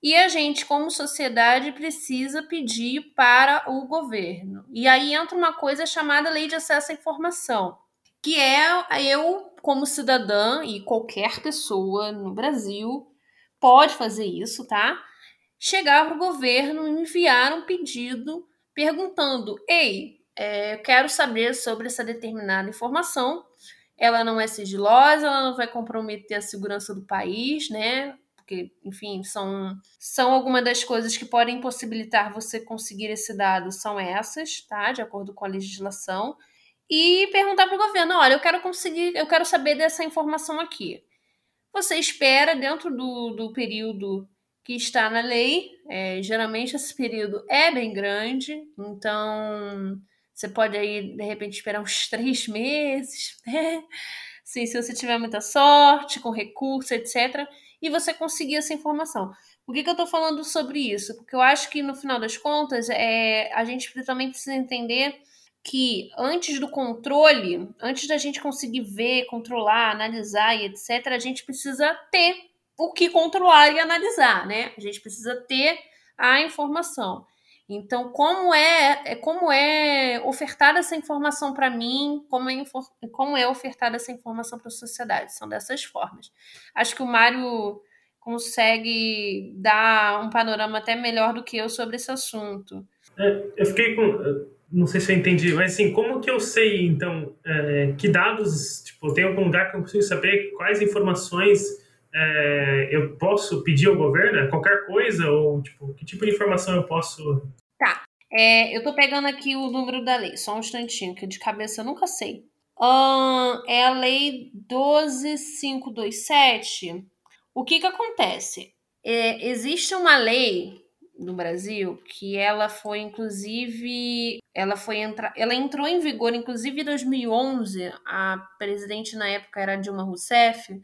e a gente, como sociedade, precisa pedir para o governo. E aí entra uma coisa chamada Lei de Acesso à Informação, que é eu, como cidadã e qualquer pessoa no Brasil, pode fazer isso, tá? Chegar para o governo e enviar um pedido perguntando: ei, é, eu quero saber sobre essa determinada informação. Ela não é sigilosa, ela não vai comprometer a segurança do país, né? Porque, enfim, são, são algumas das coisas que podem possibilitar você conseguir esse dado, são essas, tá? De acordo com a legislação. E perguntar para o governo: olha, eu quero conseguir, eu quero saber dessa informação aqui. Você espera dentro do, do período que está na lei. É, geralmente esse período é bem grande, então você pode aí, de repente, esperar uns três meses, né? Sim, se você tiver muita sorte, com recurso, etc e você conseguir essa informação. Por que, que eu estou falando sobre isso? Porque eu acho que no final das contas é, a gente também precisa entender que antes do controle, antes da gente conseguir ver, controlar, analisar e etc., a gente precisa ter o que controlar e analisar, né? A gente precisa ter a informação. Então, como é, é como é ofertada essa informação para mim, como é, como é ofertada essa informação para a sociedade? São dessas formas. Acho que o Mário consegue dar um panorama até melhor do que eu sobre esse assunto. É, eu fiquei com. Não sei se eu entendi, mas assim, como que eu sei, então, é, que dados, tipo, tem algum lugar que eu consigo saber quais informações é, eu posso pedir ao governo? Qualquer coisa? Ou, tipo, que tipo de informação eu posso Tá. É, eu tô pegando aqui o número da lei, só um instantinho, que de cabeça eu nunca sei. é a Lei 12527. O que, que acontece? É, existe uma lei no Brasil que ela foi inclusive ela foi entra, ela entrou em vigor inclusive em 2011 a presidente na época era Dilma Rousseff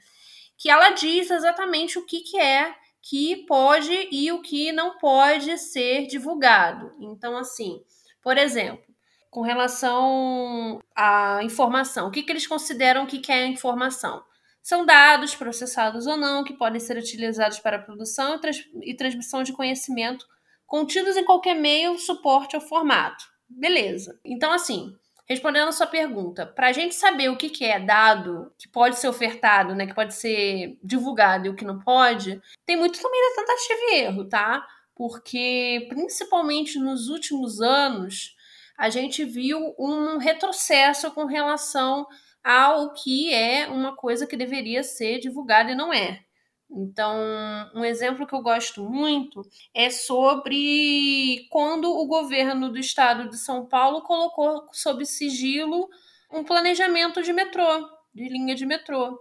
que ela diz exatamente o que, que é que pode e o que não pode ser divulgado então assim por exemplo com relação à informação o que, que eles consideram que é informação são dados, processados ou não, que podem ser utilizados para a produção e, trans e transmissão de conhecimento contidos em qualquer meio, suporte ou formato. Beleza. Então, assim, respondendo a sua pergunta, para a gente saber o que, que é dado, que pode ser ofertado, né, que pode ser divulgado e o que não pode, tem muito também da tentativa e erro, tá? Porque, principalmente nos últimos anos, a gente viu um retrocesso com relação ao que é uma coisa que deveria ser divulgada e não é. Então, um exemplo que eu gosto muito é sobre quando o governo do estado de São Paulo colocou sob sigilo um planejamento de metrô, de linha de metrô.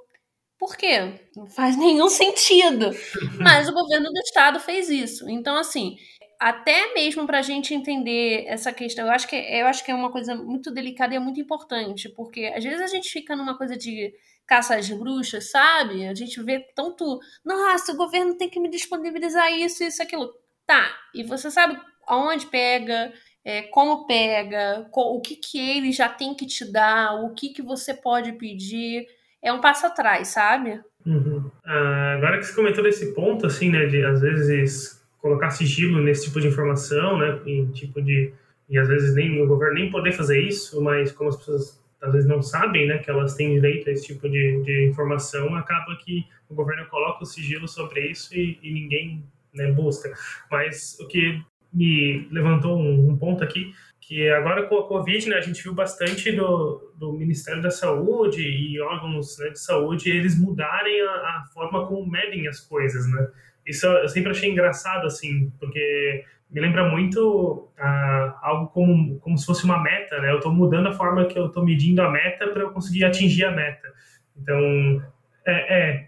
Por quê? Não faz nenhum sentido. Mas o governo do estado fez isso. Então, assim, até mesmo para a gente entender essa questão, eu acho, que, eu acho que é uma coisa muito delicada e é muito importante, porque às vezes a gente fica numa coisa de caça às bruxas, sabe? A gente vê tanto, nossa, o governo tem que me disponibilizar isso, isso, aquilo. Tá, e você sabe aonde pega, é, como pega, o que, que ele já tem que te dar, o que, que você pode pedir. É um passo atrás, sabe? Uhum. Ah, agora que você comentou desse ponto, assim, né, de às vezes colocar sigilo nesse tipo de informação, né, em tipo de e às vezes nem o governo nem poder fazer isso, mas como as pessoas às vezes não sabem, né, que elas têm direito a esse tipo de, de informação, acaba que o governo coloca o sigilo sobre isso e, e ninguém né, busca. Mas o que me levantou um, um, ponto aqui, que agora com a Covid, né, a gente viu bastante do, do Ministério da Saúde e órgãos né, de saúde eles mudarem a, a forma como medem as coisas, né? Isso eu sempre achei engraçado, assim, porque me lembra muito ah, algo como, como se fosse uma meta, né? Eu estou mudando a forma que eu estou medindo a meta para eu conseguir atingir a meta. Então, é, é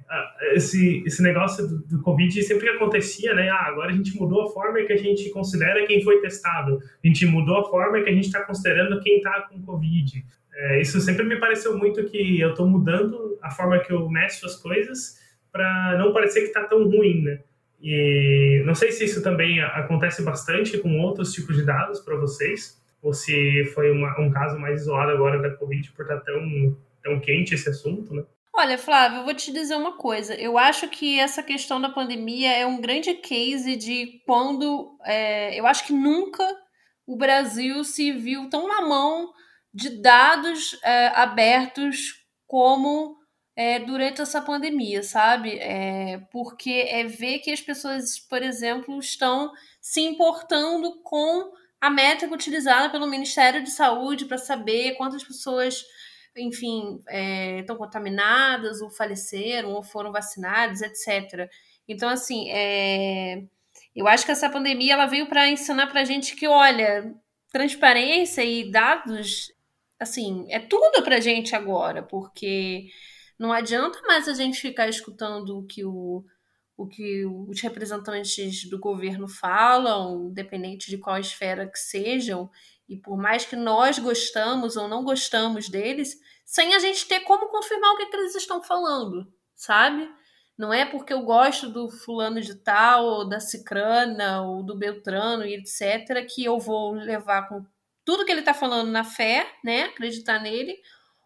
esse, esse negócio do, do, Covid sempre acontecia, né? Ah, agora a gente mudou a forma que a gente considera quem foi testado. A gente mudou a forma que a gente está considerando quem está com Covid. É, isso sempre me pareceu muito que eu estou mudando a forma que eu meço as coisas para não parecer que está tão ruim, né? E não sei se isso também acontece bastante com outros tipos de dados para vocês, ou se foi uma, um caso mais isolado agora da Covid por estar tá tão, tão quente esse assunto, né? Olha, Flávio, eu vou te dizer uma coisa. Eu acho que essa questão da pandemia é um grande case de quando. É, eu acho que nunca o Brasil se viu tão na mão de dados é, abertos como é, durante essa pandemia, sabe? É, porque é ver que as pessoas, por exemplo, estão se importando com a métrica utilizada pelo Ministério de Saúde para saber quantas pessoas, enfim, é, estão contaminadas, ou faleceram, ou foram vacinadas, etc. Então, assim, é, eu acho que essa pandemia ela veio para ensinar para a gente que, olha, transparência e dados, assim, é tudo para gente agora, porque não adianta mais a gente ficar escutando o que, o, o que os representantes do governo falam, independente de qual esfera que sejam, e por mais que nós gostamos ou não gostamos deles, sem a gente ter como confirmar o que, que eles estão falando, sabe? Não é porque eu gosto do fulano de tal, ou da cicrana, ou do beltrano e etc., que eu vou levar com tudo que ele está falando na fé, né? Acreditar nele,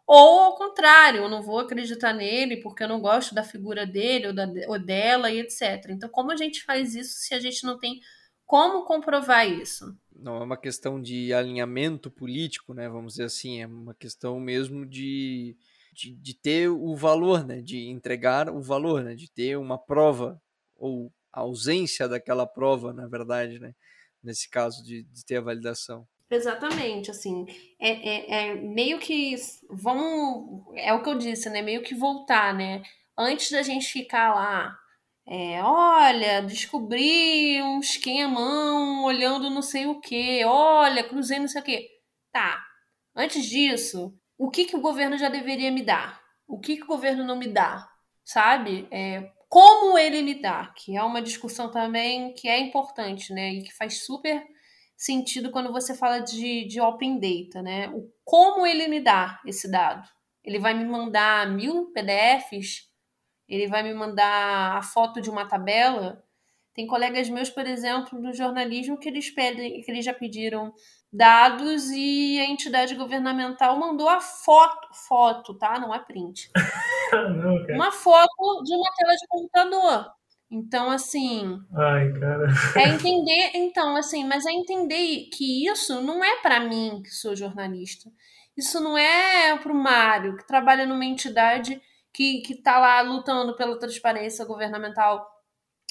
ou ao contrário, eu não vou acreditar nele porque eu não gosto da figura dele ou, da, ou dela e etc. Então, como a gente faz isso se a gente não tem como comprovar isso? Não é uma questão de alinhamento político, né? Vamos dizer assim, é uma questão mesmo de, de, de ter o valor, né? De entregar o valor, né? De ter uma prova ou a ausência daquela prova, na verdade, né? Nesse caso de, de ter a validação. Exatamente, assim, é, é, é, meio que, vamos, é o que eu disse, né, meio que voltar, né, antes da gente ficar lá, é, olha, descobri um esquema, olhando não sei o que, olha, cruzei não sei o que, tá, antes disso, o que, que o governo já deveria me dar, o que, que o governo não me dá, sabe? É, como ele me dá, que é uma discussão também que é importante, né? E que faz super sentido quando você fala de, de open data, né? O como ele me dá esse dado. Ele vai me mandar mil PDFs? Ele vai me mandar a foto de uma tabela? Tem colegas meus, por exemplo, do jornalismo que eles pedem, que eles já pediram dados e a entidade governamental mandou a foto, foto, tá? Não é print. Não, uma foto de uma tela de computador. Então, assim. Ai, cara. É entender. Então, assim, mas é entender que isso não é para mim, que sou jornalista. Isso não é para o Mário, que trabalha numa entidade que está lá lutando pela transparência governamental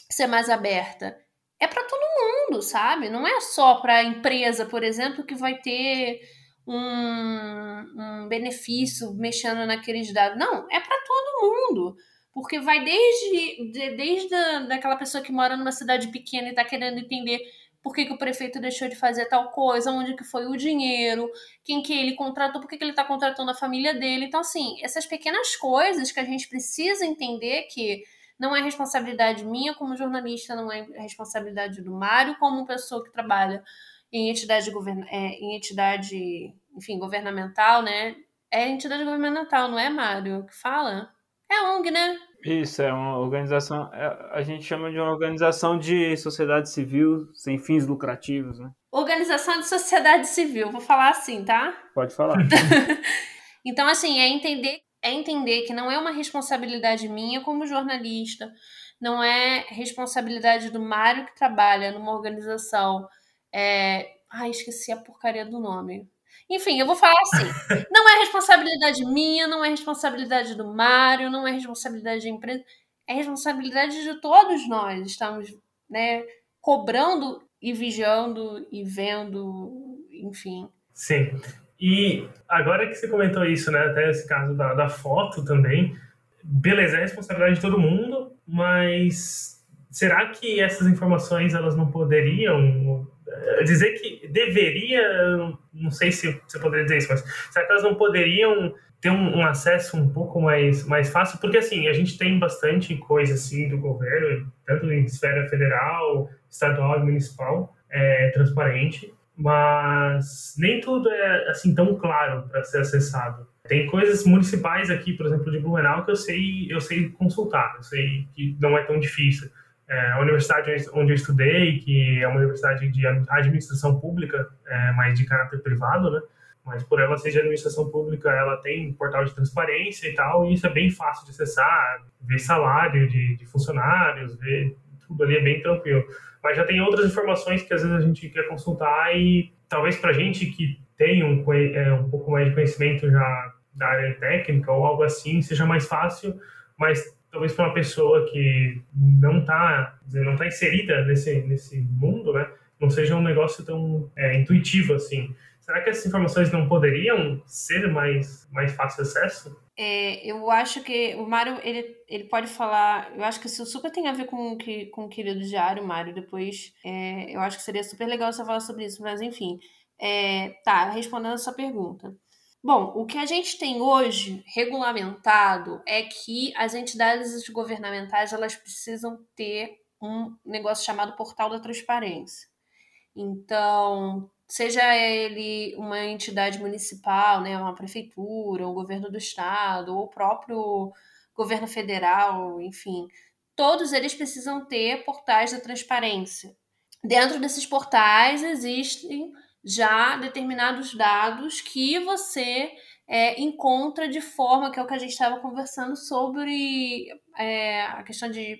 ser mais aberta. É para todo mundo, sabe? Não é só para a empresa, por exemplo, que vai ter um, um benefício mexendo naqueles dados. Não, é para todo mundo porque vai desde, de, desde a, daquela pessoa que mora numa cidade pequena e está querendo entender por que, que, o prefeito deixou de fazer tal coisa, onde que foi o dinheiro, quem que ele contratou, por que, que ele está contratando a família dele. Então, assim, essas pequenas coisas que a gente precisa entender que não é responsabilidade minha como jornalista, não é responsabilidade do Mário como pessoa que trabalha em entidade, govern... É, em entidade enfim, governamental, né? É entidade governamental, não é, Mário? Que fala? É ONG, né? Isso, é uma organização, é, a gente chama de uma organização de sociedade civil sem fins lucrativos, né? Organização de sociedade civil, vou falar assim, tá? Pode falar. então, assim, é entender, é entender que não é uma responsabilidade minha como jornalista, não é responsabilidade do Mário que trabalha numa organização. É... Ai, esqueci a porcaria do nome. Enfim, eu vou falar assim: não é responsabilidade minha, não é responsabilidade do Mário, não é responsabilidade da empresa, é responsabilidade de todos nós. Estamos né, cobrando e vigiando e vendo, enfim. Sim. E agora que você comentou isso, né, até esse caso da, da foto também, beleza, é responsabilidade de todo mundo, mas será que essas informações elas não poderiam dizer que deveria, não sei se você poderia dizer isso, mas será que elas não poderiam ter um, um, acesso um pouco mais, mais fácil? Porque, assim, a gente tem bastante coisa, assim, do governo, tanto em esfera federal, estadual e municipal, é, transparente, mas nem tudo é, assim, tão claro para ser acessado. Tem coisas municipais aqui, por exemplo, de Blumenau, que eu sei, eu sei consultar, eu sei que não é tão difícil é, a universidade onde eu estudei, que é uma universidade de administração pública, é, mas de caráter privado, né? Mas por ela ser de administração pública, ela tem um portal de transparência e tal, e isso é bem fácil de acessar, ver salário de, de funcionários, ver tudo ali é bem tranquilo. Mas já tem outras informações que às vezes a gente quer consultar e talvez para gente que tem um, é, um pouco mais de conhecimento já da área técnica ou algo assim, seja mais fácil, mas talvez para uma pessoa que não está não tá inserida nesse, nesse mundo, né, não seja um negócio tão é, intuitivo assim. Será que essas informações não poderiam ser mais, mais fácil acesso? É, eu acho que o Mário, ele, ele pode falar. Eu acho que isso super tem a ver com, que, com o querido diário, Mário. Depois, é, eu acho que seria super legal você falar sobre isso, mas enfim. É, tá, respondendo a sua pergunta. Bom, o que a gente tem hoje regulamentado é que as entidades governamentais elas precisam ter um negócio chamado Portal da Transparência. Então, seja ele uma entidade municipal, né, uma prefeitura, o governo do estado, ou o próprio governo federal, enfim, todos eles precisam ter portais da transparência. Dentro desses portais existem já determinados dados que você é, encontra de forma, que é o que a gente estava conversando sobre é, a questão de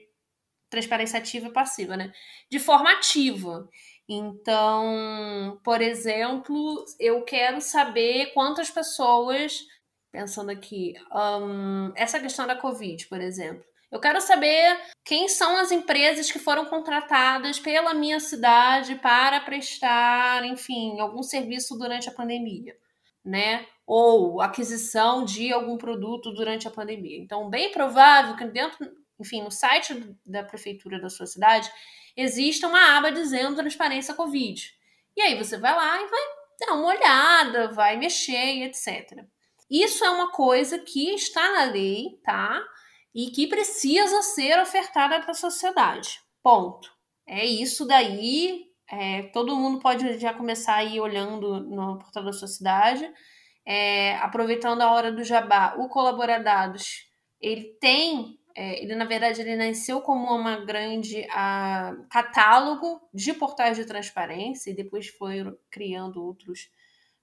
transparência ativa e passiva, né? De forma ativa. Então, por exemplo, eu quero saber quantas pessoas, pensando aqui, um, essa questão da Covid, por exemplo, eu quero saber quem são as empresas que foram contratadas pela minha cidade para prestar, enfim, algum serviço durante a pandemia, né? Ou aquisição de algum produto durante a pandemia. Então, bem provável que dentro, enfim, no site da prefeitura da sua cidade exista uma aba dizendo transparência Covid. E aí você vai lá e vai dar uma olhada, vai mexer etc. Isso é uma coisa que está na lei, tá? E que precisa ser ofertada para a sociedade. Ponto. É isso daí. É, todo mundo pode já começar a ir olhando no portal da sociedade. É, aproveitando a hora do jabá, o Colaboradados, ele tem, é, ele na verdade ele nasceu como uma grande a, catálogo de portais de transparência e depois foi criando outros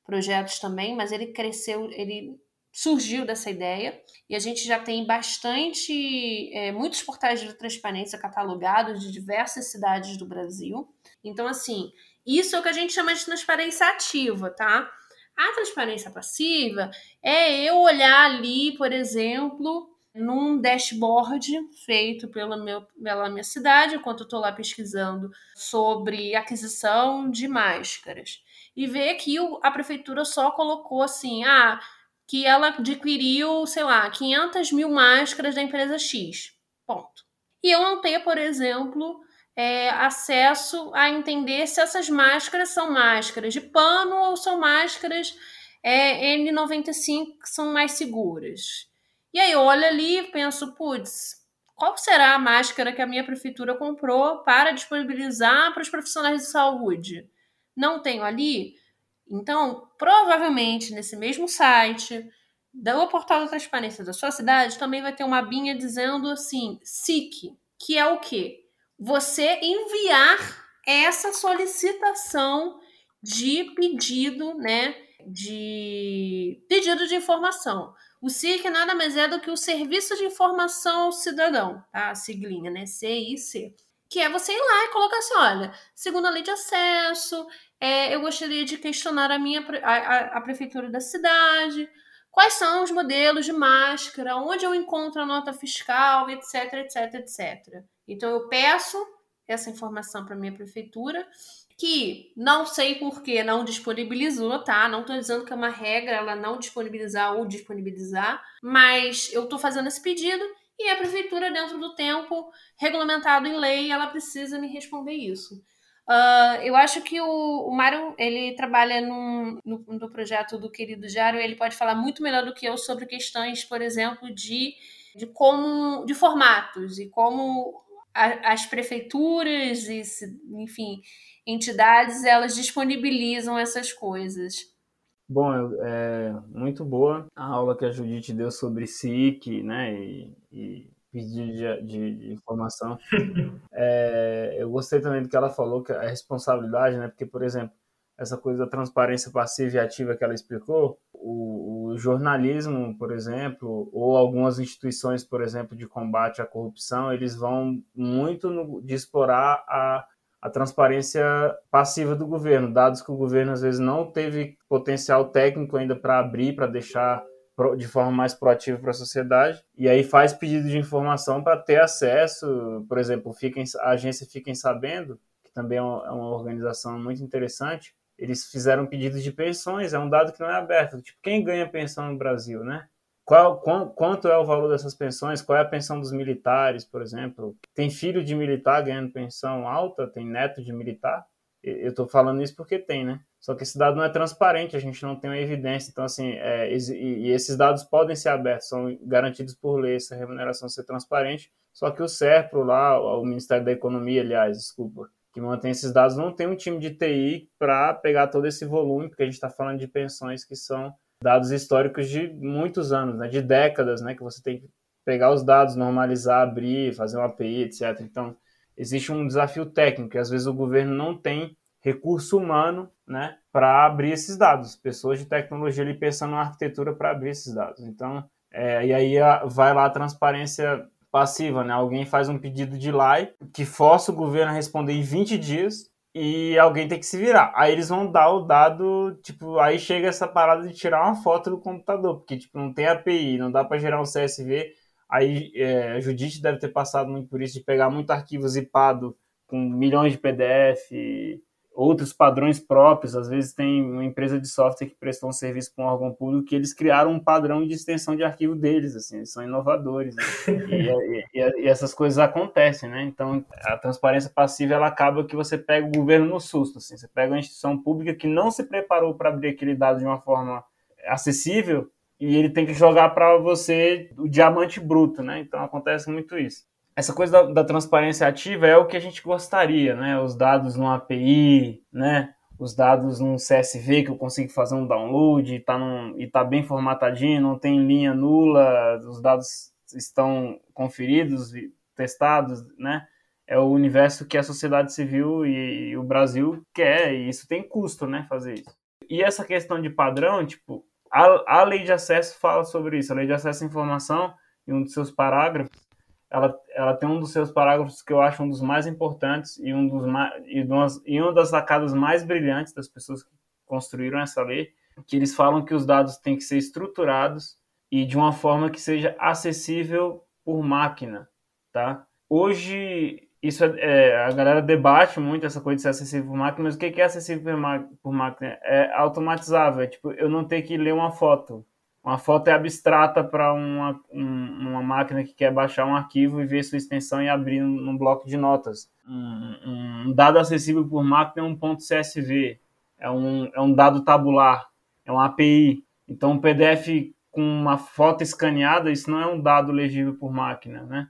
projetos também, mas ele cresceu, ele surgiu dessa ideia e a gente já tem bastante, é, muitos portais de transparência catalogados de diversas cidades do Brasil. Então, assim, isso é o que a gente chama de transparência ativa, tá? A transparência passiva é eu olhar ali, por exemplo, num dashboard feito pela, meu, pela minha cidade, enquanto eu estou lá pesquisando sobre aquisição de máscaras e ver que a prefeitura só colocou assim, ah, que ela adquiriu, sei lá, 500 mil máscaras da empresa X. Ponto. E eu não tenho, por exemplo, é, acesso a entender se essas máscaras são máscaras de pano ou são máscaras é, N95 que são mais seguras. E aí eu olho ali e penso, putz, qual será a máscara que a minha prefeitura comprou para disponibilizar para os profissionais de saúde? não tenho ali, então provavelmente nesse mesmo site do portal da transparência da sua cidade também vai ter uma abinha dizendo assim, SIC, que é o quê? Você enviar essa solicitação de pedido, né, de pedido de informação. O SIC nada mais é do que o Serviço de Informação ao Cidadão, tá? A siglinha, né? CIC que é você ir lá e colocar assim, olha, segundo a lei de acesso, é, eu gostaria de questionar a minha a, a, prefeitura da cidade, quais são os modelos de máscara, onde eu encontro a nota fiscal, etc, etc, etc. Então eu peço essa informação para minha prefeitura, que não sei por que não disponibilizou, tá? Não estou dizendo que é uma regra ela não disponibilizar ou disponibilizar, mas eu estou fazendo esse pedido e a prefeitura, dentro do tempo regulamentado em lei, ela precisa me responder isso. Uh, eu acho que o, o Mário, ele trabalha num, no, no projeto do Querido Jário, ele pode falar muito melhor do que eu sobre questões, por exemplo, de, de como, de formatos e como a, as prefeituras e, enfim, entidades, elas disponibilizam essas coisas. Bom, é muito boa a aula que a Judite deu sobre SIC, né, e, e pedido de, de, de, informação. É, eu gostei também do que ela falou, que a responsabilidade, né, porque, por exemplo, essa coisa da transparência passiva e ativa que ela explicou, o, o jornalismo, por exemplo, ou algumas instituições, por exemplo, de combate à corrupção, eles vão muito no, de explorar a a transparência passiva do governo, dados que o governo às vezes não teve potencial técnico ainda para abrir, para deixar de forma mais proativa para a sociedade, e aí faz pedido de informação para ter acesso, por exemplo, fiquem, a agência Fiquem Sabendo, que também é uma, é uma organização muito interessante, eles fizeram pedidos de pensões, é um dado que não é aberto, tipo, quem ganha pensão no Brasil, né? Qual, quanto é o valor dessas pensões? Qual é a pensão dos militares, por exemplo? Tem filho de militar ganhando pensão alta? Tem neto de militar? Eu estou falando isso porque tem, né? Só que esse dado não é transparente, a gente não tem uma evidência. Então, assim, é, e, esses dados podem ser abertos, são garantidos por lei, essa remuneração ser transparente. Só que o SERPRO lá, o Ministério da Economia, aliás, desculpa, que mantém esses dados, não tem um time de TI para pegar todo esse volume, porque a gente está falando de pensões que são dados históricos de muitos anos, né, de décadas, né, que você tem que pegar os dados, normalizar, abrir, fazer uma API, etc. Então, existe um desafio técnico, às vezes o governo não tem recurso humano, né, para abrir esses dados, pessoas de tecnologia ali pensando na arquitetura para abrir esses dados. Então, é, e aí vai lá a transparência passiva, né? Alguém faz um pedido de LAI que força o governo a responder em 20 dias e alguém tem que se virar. Aí eles vão dar o dado, tipo, aí chega essa parada de tirar uma foto do computador, porque tipo, não tem API, não dá para gerar um CSV. Aí é, a Judite deve ter passado muito por isso, de pegar muito arquivo zipado com milhões de PDF, outros padrões próprios. Às vezes tem uma empresa de software que prestou um serviço para um órgão público que eles criaram um padrão de extensão de arquivo deles, assim, eles são inovadores. Né? e, e, e, essas coisas acontecem, né? Então, a transparência passiva, ela acaba que você pega o governo no susto, assim. Você pega uma instituição pública que não se preparou para abrir aquele dado de uma forma acessível, e ele tem que jogar para você o diamante bruto, né? Então acontece muito isso. Essa coisa da, da, transparência ativa é o que a gente gostaria, né? Os dados no API, né? Os dados num CSV que eu consigo fazer um download e tá, num, e tá bem formatadinho, não tem linha nula, os dados estão conferidos testados, né? É o universo que a sociedade civil e, e o Brasil quer, e isso tem custo, né? Fazer isso. E essa questão de padrão, tipo, a, a lei de acesso fala sobre isso. A lei de acesso à informação, em um dos seus parágrafos, ela, ela tem um dos seus parágrafos que eu acho um dos mais importantes e, um dos mais, e, umas, e uma das sacadas mais brilhantes das pessoas que construíram essa lei, que eles falam que os dados têm que ser estruturados e de uma forma que seja acessível por máquina, tá? Hoje isso é, é, a galera debate muito essa coisa de ser acessível por máquina, mas o que é acessível por máquina? É automatizável, é tipo, eu não ter que ler uma foto. Uma foto é abstrata para uma, um, uma máquina que quer baixar um arquivo e ver sua extensão e abrir num bloco de notas. Um, um dado acessível por máquina é um ponto CSV, é um, é um dado tabular, é uma API. Então, um PDF com uma foto escaneada, isso não é um dado legível por máquina, né?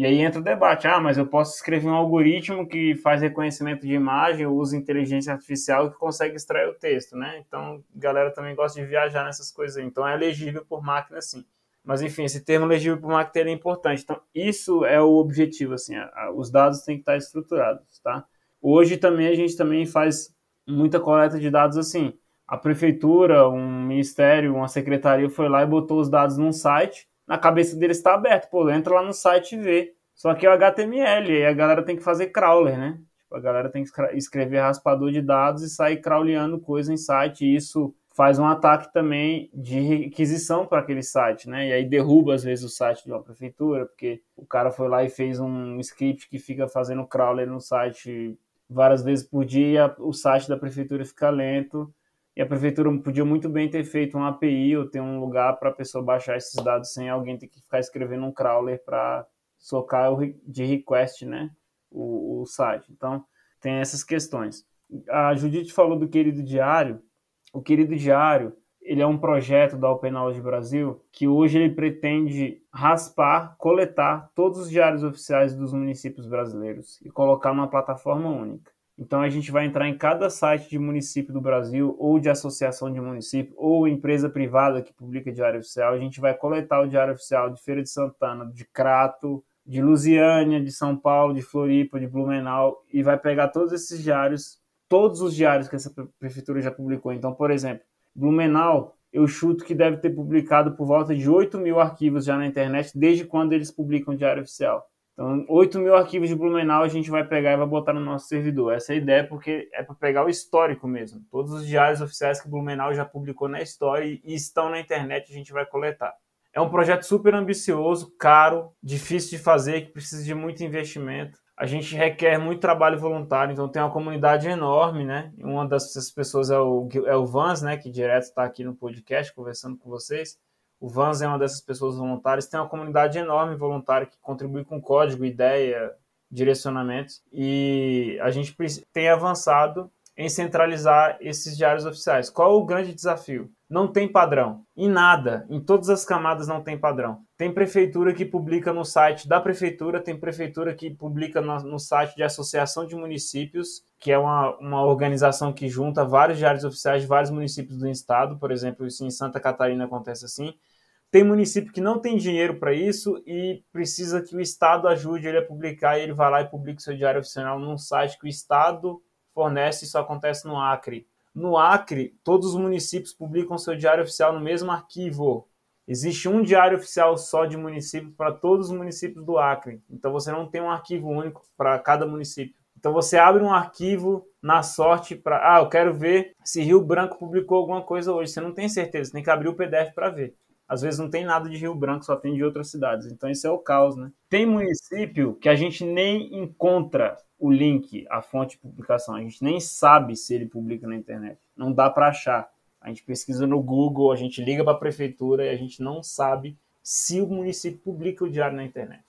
E aí entra o debate, ah, mas eu posso escrever um algoritmo que faz reconhecimento de imagem, usa inteligência artificial que consegue extrair o texto, né? Então, a galera também gosta de viajar nessas coisas aí. Então, é legível por máquina, sim. Mas, enfim, esse termo legível por máquina é importante. Então, isso é o objetivo, assim, os dados têm que estar estruturados, tá? Hoje também a gente também faz muita coleta de dados assim. A prefeitura, um ministério, uma secretaria foi lá e botou os dados num site na cabeça deles está aberto. Pô, entra lá no site e vê. Só que é o HTML, e a galera tem que fazer crawler, né? Tipo, a galera tem que escrever raspador de dados e sair crawleando coisa em site, e isso faz um ataque também de requisição para aquele site, né? E aí derruba às vezes o site de uma prefeitura, porque o cara foi lá e fez um script que fica fazendo crawler no site várias vezes por dia, o site da prefeitura fica lento e a prefeitura podia muito bem ter feito uma API ou ter um lugar para a pessoa baixar esses dados sem alguém ter que ficar escrevendo um crawler para socar de request, né, o, o, site. Então, tem essas questões. A Judite falou do Querido Diário. O Querido Diário, ele é um projeto da Open Knowledge Brasil que hoje ele pretende raspar, coletar todos os diários oficiais dos municípios brasileiros e colocar numa plataforma única. Então a gente vai entrar em cada site de município do Brasil, ou de associação de município, ou empresa privada que publica diário oficial. A gente vai coletar o diário oficial de Feira de Santana, de Crato, de Lusiânia, de São Paulo, de Floripa, de Blumenau, e vai pegar todos esses diários, todos os diários que essa prefeitura já publicou. Então, por exemplo, Blumenau, eu chuto que deve ter publicado por volta de 8 mil arquivos já na internet, desde quando eles publicam o diário oficial. Então, 8 mil arquivos de Blumenau a gente vai pegar e vai botar no nosso servidor. Essa é a ideia, porque é para pegar o histórico mesmo. Todos os diários oficiais que Blumenau já publicou na história e estão na internet, a gente vai coletar. É um projeto super ambicioso, caro, difícil de fazer, que precisa de muito investimento. A gente requer muito trabalho voluntário, então tem uma comunidade enorme, né? Uma dessas pessoas é o, é o Vans, né? Que direto está aqui no podcast conversando com vocês. O Vans é uma dessas pessoas voluntárias. Tem uma comunidade enorme voluntária que contribui com código, ideia, direcionamentos. E a gente tem avançado em centralizar esses diários oficiais. Qual o grande desafio? Não tem padrão. Em nada, em todas as camadas não tem padrão. Tem prefeitura que publica no site da prefeitura, tem prefeitura que publica no, site de associação de municípios, que é uma, uma organização que junta vários diários oficiais de vários municípios do estado. Por exemplo, isso em Santa Catarina acontece assim. Tem município que não tem dinheiro para isso e precisa que o Estado ajude ele a publicar e ele vai lá e publica seu diário oficial num site que o Estado fornece. Isso acontece no Acre. No Acre, todos os municípios publicam seu diário oficial no mesmo arquivo. Existe um diário oficial só de município para todos os municípios do Acre. Então você não tem um arquivo único para cada município. Então você abre um arquivo na sorte para, ah, eu quero ver se Rio Branco publicou alguma coisa hoje. Você não tem certeza, você tem que abrir o PDF para ver às vezes não tem nada de Rio Branco, só tem de outras cidades. Então isso é o caos, né? Tem município que a gente nem encontra o link, a fonte de publicação. A gente nem sabe se ele publica na internet. Não dá para achar. A gente pesquisa no Google, a gente liga para a prefeitura e a gente não sabe se o município publica o diário na internet.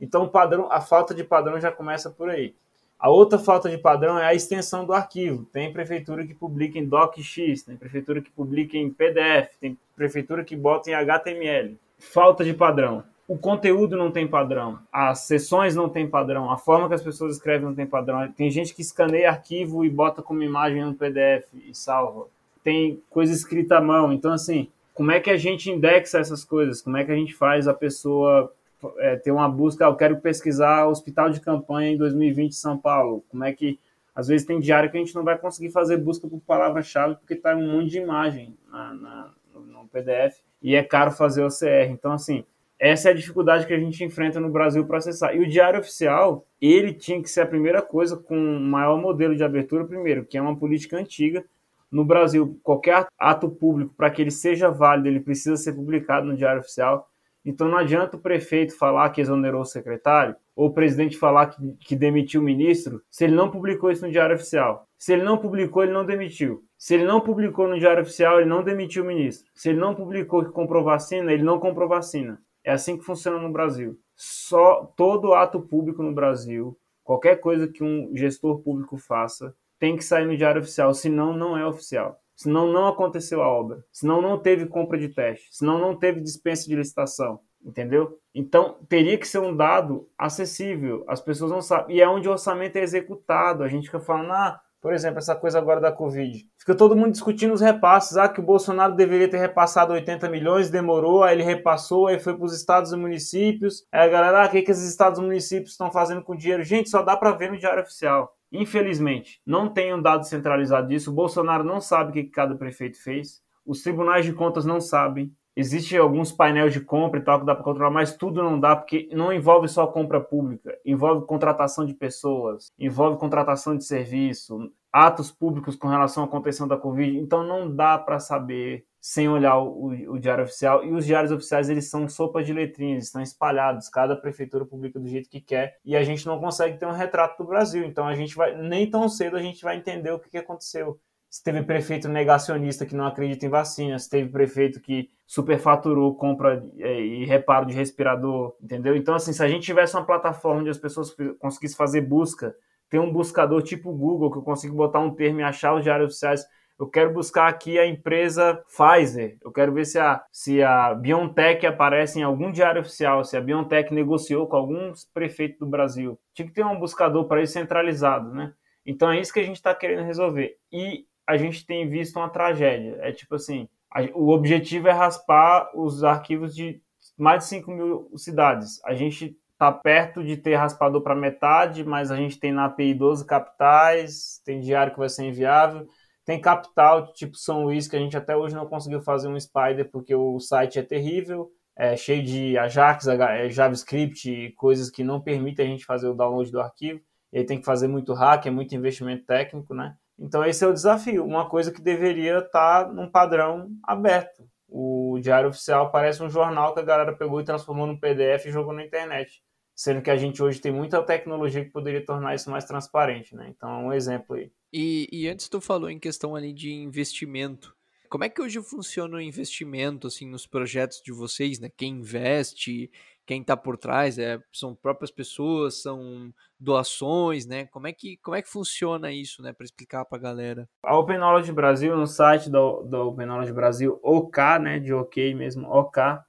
Então, padrão, a falta de padrão já começa por aí. A outra falta de padrão é a extensão do arquivo. Tem prefeitura que publica em DocX, tem prefeitura que publica em PDF, tem prefeitura que bota em HTML. Falta de padrão. O conteúdo não tem padrão, as sessões não tem padrão, a forma que as pessoas escrevem não tem padrão. Tem gente que escaneia arquivo e bota como imagem no PDF e salva. Tem coisa escrita à mão. Então, assim, como é que a gente indexa essas coisas? Como é que a gente faz a pessoa é, ter uma busca? Ah, eu quero pesquisar hospital de campanha em 2020 em São Paulo. Como é que às vezes tem diário que a gente não vai conseguir fazer busca por palavra-chave porque está um monte de imagem na, na, no PDF e é caro fazer OCR. Então, assim, essa é a dificuldade que a gente enfrenta no Brasil para acessar. E o Diário Oficial, ele tinha que ser a primeira coisa com o maior modelo de abertura, primeiro, que é uma política antiga. No Brasil, qualquer ato público, para que ele seja válido, ele precisa ser publicado no Diário Oficial. Então não adianta o prefeito falar que exonerou o secretário, ou o presidente falar que, que demitiu o ministro, se ele não publicou isso no Diário Oficial. Se ele não publicou, ele não demitiu. Se ele não publicou no Diário Oficial, ele não demitiu o ministro. Se ele não publicou que comprou vacina, ele não comprou vacina. É assim que funciona no Brasil. Só todo ato público no Brasil, qualquer coisa que um gestor público faça, tem que sair no diário oficial, senão não é oficial. Senão não aconteceu a obra, senão não teve compra de teste, senão não teve dispensa de licitação, entendeu? Então teria que ser um dado acessível, as pessoas não sabem, e é onde o orçamento é executado. A gente fica falando, ah, por exemplo, essa coisa agora da Covid. Fica todo mundo discutindo os repasses. Ah, que o Bolsonaro deveria ter repassado 80 milhões, demorou, aí ele repassou, aí foi para os estados e municípios. Aí a galera, ah, o que, que esses estados e municípios estão fazendo com o dinheiro? Gente, só dá para ver no Diário Oficial. Infelizmente, não tem um dado centralizado disso. O Bolsonaro não sabe o que cada prefeito fez. Os tribunais de contas não sabem. Existem alguns painéis de compra e tal que dá para controlar, mas tudo não dá, porque não envolve só compra pública, envolve contratação de pessoas, envolve contratação de serviço, atos públicos com relação à contenção da Covid. Então não dá para saber sem olhar o, o, diário oficial. E os diários oficiais, eles são sopas de letrinhas, estão espalhados, cada prefeitura publica do jeito que quer, e a gente não consegue ter um retrato do Brasil. Então a gente vai, nem tão cedo a gente vai entender o que, que aconteceu se teve prefeito negacionista que não acredita em vacina, se teve prefeito que superfaturou compra é, e reparo de respirador, entendeu? Então, assim, se a gente tivesse uma plataforma onde as pessoas conseguissem fazer busca, ter um buscador tipo Google, que eu consigo botar um termo e achar os diários oficiais, eu quero buscar aqui a empresa Pfizer, eu quero ver se a, se a BioNTech aparece em algum diário oficial, se a BioNTech negociou com alguns prefeitos do Brasil. Tinha que ter um buscador para isso centralizado, né? Então é isso que a gente está querendo resolver. E a gente tem visto uma tragédia. É tipo assim, a, o objetivo é raspar os arquivos de mais de 5 mil cidades. A gente está perto de ter raspador para metade, mas a gente tem na API 12 capitais, tem diário que vai ser inviável, tem capital tipo São Luís, que a gente até hoje não conseguiu fazer um Spider porque o site é terrível, é cheio de Ajax, é, JavaScript coisas que não permitem a gente fazer o download do arquivo. E aí tem que fazer muito hack, é muito investimento técnico, né? Então esse é o desafio, uma coisa que deveria estar num padrão aberto. O Diário Oficial parece um jornal que a galera pegou e transformou num PDF e jogou na internet, sendo que a gente hoje tem muita tecnologia que poderia tornar isso mais transparente, né? Então é um exemplo aí. E, e antes tu falou em questão ali de investimento. Como é que hoje funciona o investimento assim nos projetos de vocês, né? Quem investe, quem está por trás, é, são próprias pessoas, são doações, né? Como é que, como é que funciona isso, né? Para explicar para a galera. A Open Knowledge Brasil, no site da, da Open Knowledge Brasil, OK, né? De OK mesmo, ok.org.br,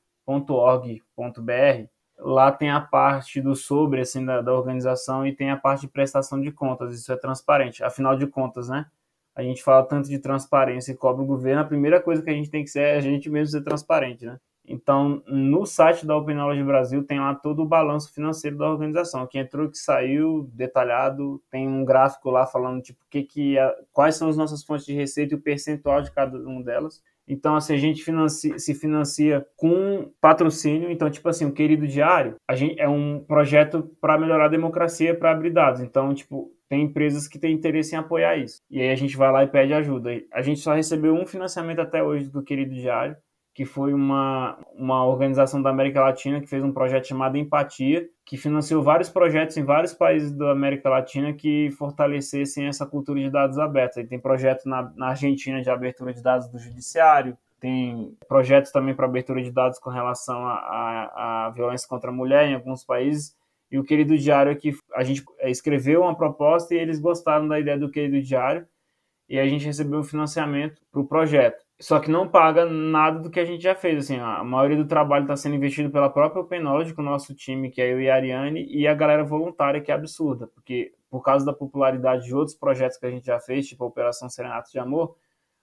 lá tem a parte do sobre, assim, da, da organização e tem a parte de prestação de contas, isso é transparente. Afinal de contas, né? A gente fala tanto de transparência e cobra o governo, a primeira coisa que a gente tem que ser é a gente mesmo ser transparente, né? Então, no site da Open Knowledge Brasil tem lá todo o balanço financeiro da organização, que entrou, que saiu, detalhado, tem um gráfico lá falando tipo que que é, quais são as nossas fontes de receita e o percentual de cada uma delas. Então, assim, a gente financia, se financia com patrocínio. Então, tipo assim, o Querido Diário, a gente é um projeto para melhorar a democracia, para abrir dados. Então, tipo, tem empresas que têm interesse em apoiar isso. E aí a gente vai lá e pede ajuda. A gente só recebeu um financiamento até hoje do Querido Diário, que foi uma, uma organização da América Latina que fez um projeto chamado Empatia, que financiou vários projetos em vários países da América Latina que fortalecessem essa cultura de dados abertos. Aí tem projeto na, na Argentina de abertura de dados do judiciário, tem projetos também para abertura de dados com relação à violência contra a mulher em alguns países. E E o Querido Diário é que a gente é, escreveu uma proposta e eles gostaram da ideia do Querido Diário e a gente recebeu um financiamento para o projeto. Só que não paga nada do que a gente já fez. Assim, a maioria do trabalho está sendo investido pela própria Open Knowledge, com o nosso time, que é eu e a Ariane, e a galera voluntária, que é absurda, porque por causa da popularidade de outros projetos que a gente já fez, tipo a Operação Serenato de Amor,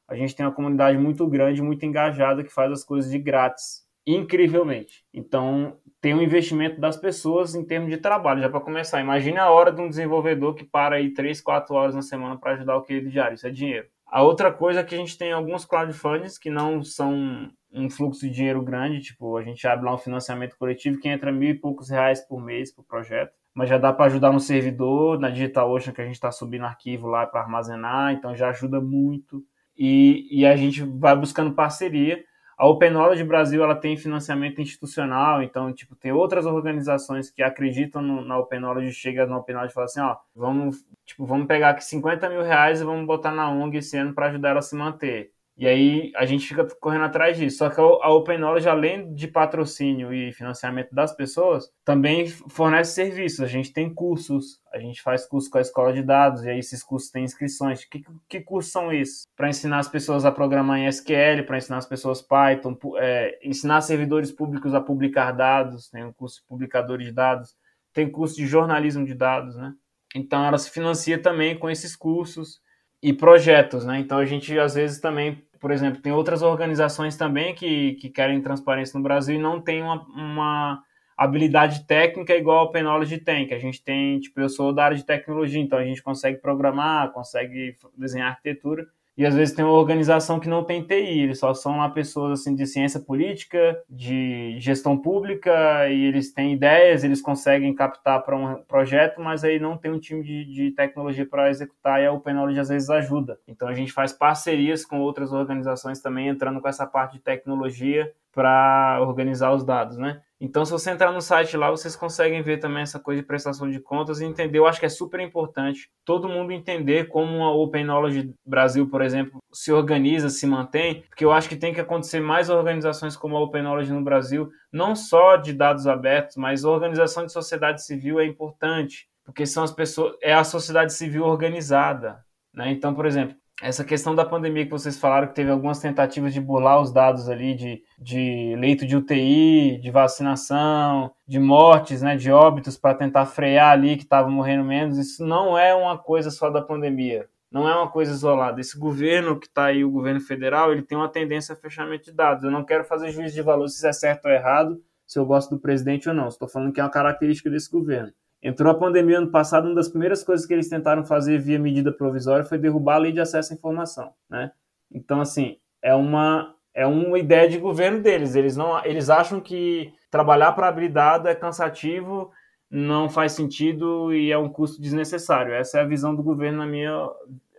a gente tem uma comunidade muito grande, muito engajada, que faz as coisas de grátis, incrivelmente. Então, tem um investimento das pessoas em termos de trabalho, já para começar. Imagine a hora de um desenvolvedor que para aí 3, 4 horas na semana para ajudar o querido diário, isso é dinheiro. A outra coisa é que a gente tem alguns crowdfundings que não são um fluxo de dinheiro grande, tipo, a gente abre lá um financiamento coletivo que entra mil e poucos reais por mês para o projeto, mas já dá para ajudar no servidor, na DigitalOcean, que a gente está subindo arquivo lá para armazenar, então já ajuda muito e, e a gente vai buscando parceria. A Open Knowledge Brasil ela tem financiamento institucional, então tipo tem outras organizações que acreditam no, na Open Knowledge, chega na Open Knowledge e fala assim, ó, vamos tipo vamos pegar aqui 50 mil reais e vamos botar na ONG esse ano para ajudar ela a se manter. E aí a gente fica correndo atrás disso. Só que a Open Knowledge, além de patrocínio e financiamento das pessoas, também fornece serviços. A gente tem cursos, a gente faz curso com a escola de dados, e aí esses cursos têm inscrições. Que, que cursos são esses? Para ensinar as pessoas a programar em SQL, para ensinar as pessoas Python, é, ensinar servidores públicos a publicar dados, tem um curso de publicadores de dados, tem curso de jornalismo de dados, né? Então ela se financia também com esses cursos e projetos, né? Então a gente às vezes também, por exemplo, tem outras organizações também que, que querem transparência no Brasil e não tem uma, uma habilidade técnica igual a Knowledge tem, que a gente tem, tipo, eu sou da área de tecnologia, então a gente consegue programar, consegue desenhar arquitetura, e às vezes tem uma organização que não tem TI, eles só são lá pessoas assim de ciência política, de gestão pública, e eles têm ideias, eles conseguem captar para um projeto, mas aí não tem um time de, de tecnologia para executar e a Open às vezes ajuda. Então a gente faz parcerias com outras organizações também entrando com essa parte de tecnologia para organizar os dados, né? Então, se você entrar no site lá, vocês conseguem ver também essa coisa de prestação de contas e entender. Eu acho que é super importante todo mundo entender como a Open Knowledge Brasil, por exemplo, se organiza, se mantém, porque eu acho que tem que acontecer mais organizações como a Open Knowledge no Brasil, não só de dados abertos, mas organização de sociedade civil é importante, porque são as pessoas, é a sociedade civil organizada. Né? Então, por exemplo, essa questão da pandemia que vocês falaram, que teve algumas tentativas de burlar os dados ali de, de leito de UTI, de vacinação, de mortes, né, de óbitos, para tentar frear ali que estava morrendo menos, isso não é uma coisa só da pandemia. Não é uma coisa isolada. Esse governo que está aí, o governo federal, ele tem uma tendência a fechamento de dados. Eu não quero fazer juízo de valor se isso é certo ou errado, se eu gosto do presidente ou não. Estou falando que é uma característica desse governo. Entrou a pandemia ano passado, uma das primeiras coisas que eles tentaram fazer via medida provisória foi derrubar a lei de acesso à informação, né? Então, assim, é uma, é uma ideia de governo deles. Eles, não, eles acham que trabalhar para abrir dado é cansativo, não faz sentido e é um custo desnecessário. Essa é a visão do governo, na minha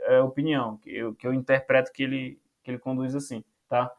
é, opinião, que eu, que eu interpreto que ele, que ele conduz assim, tá?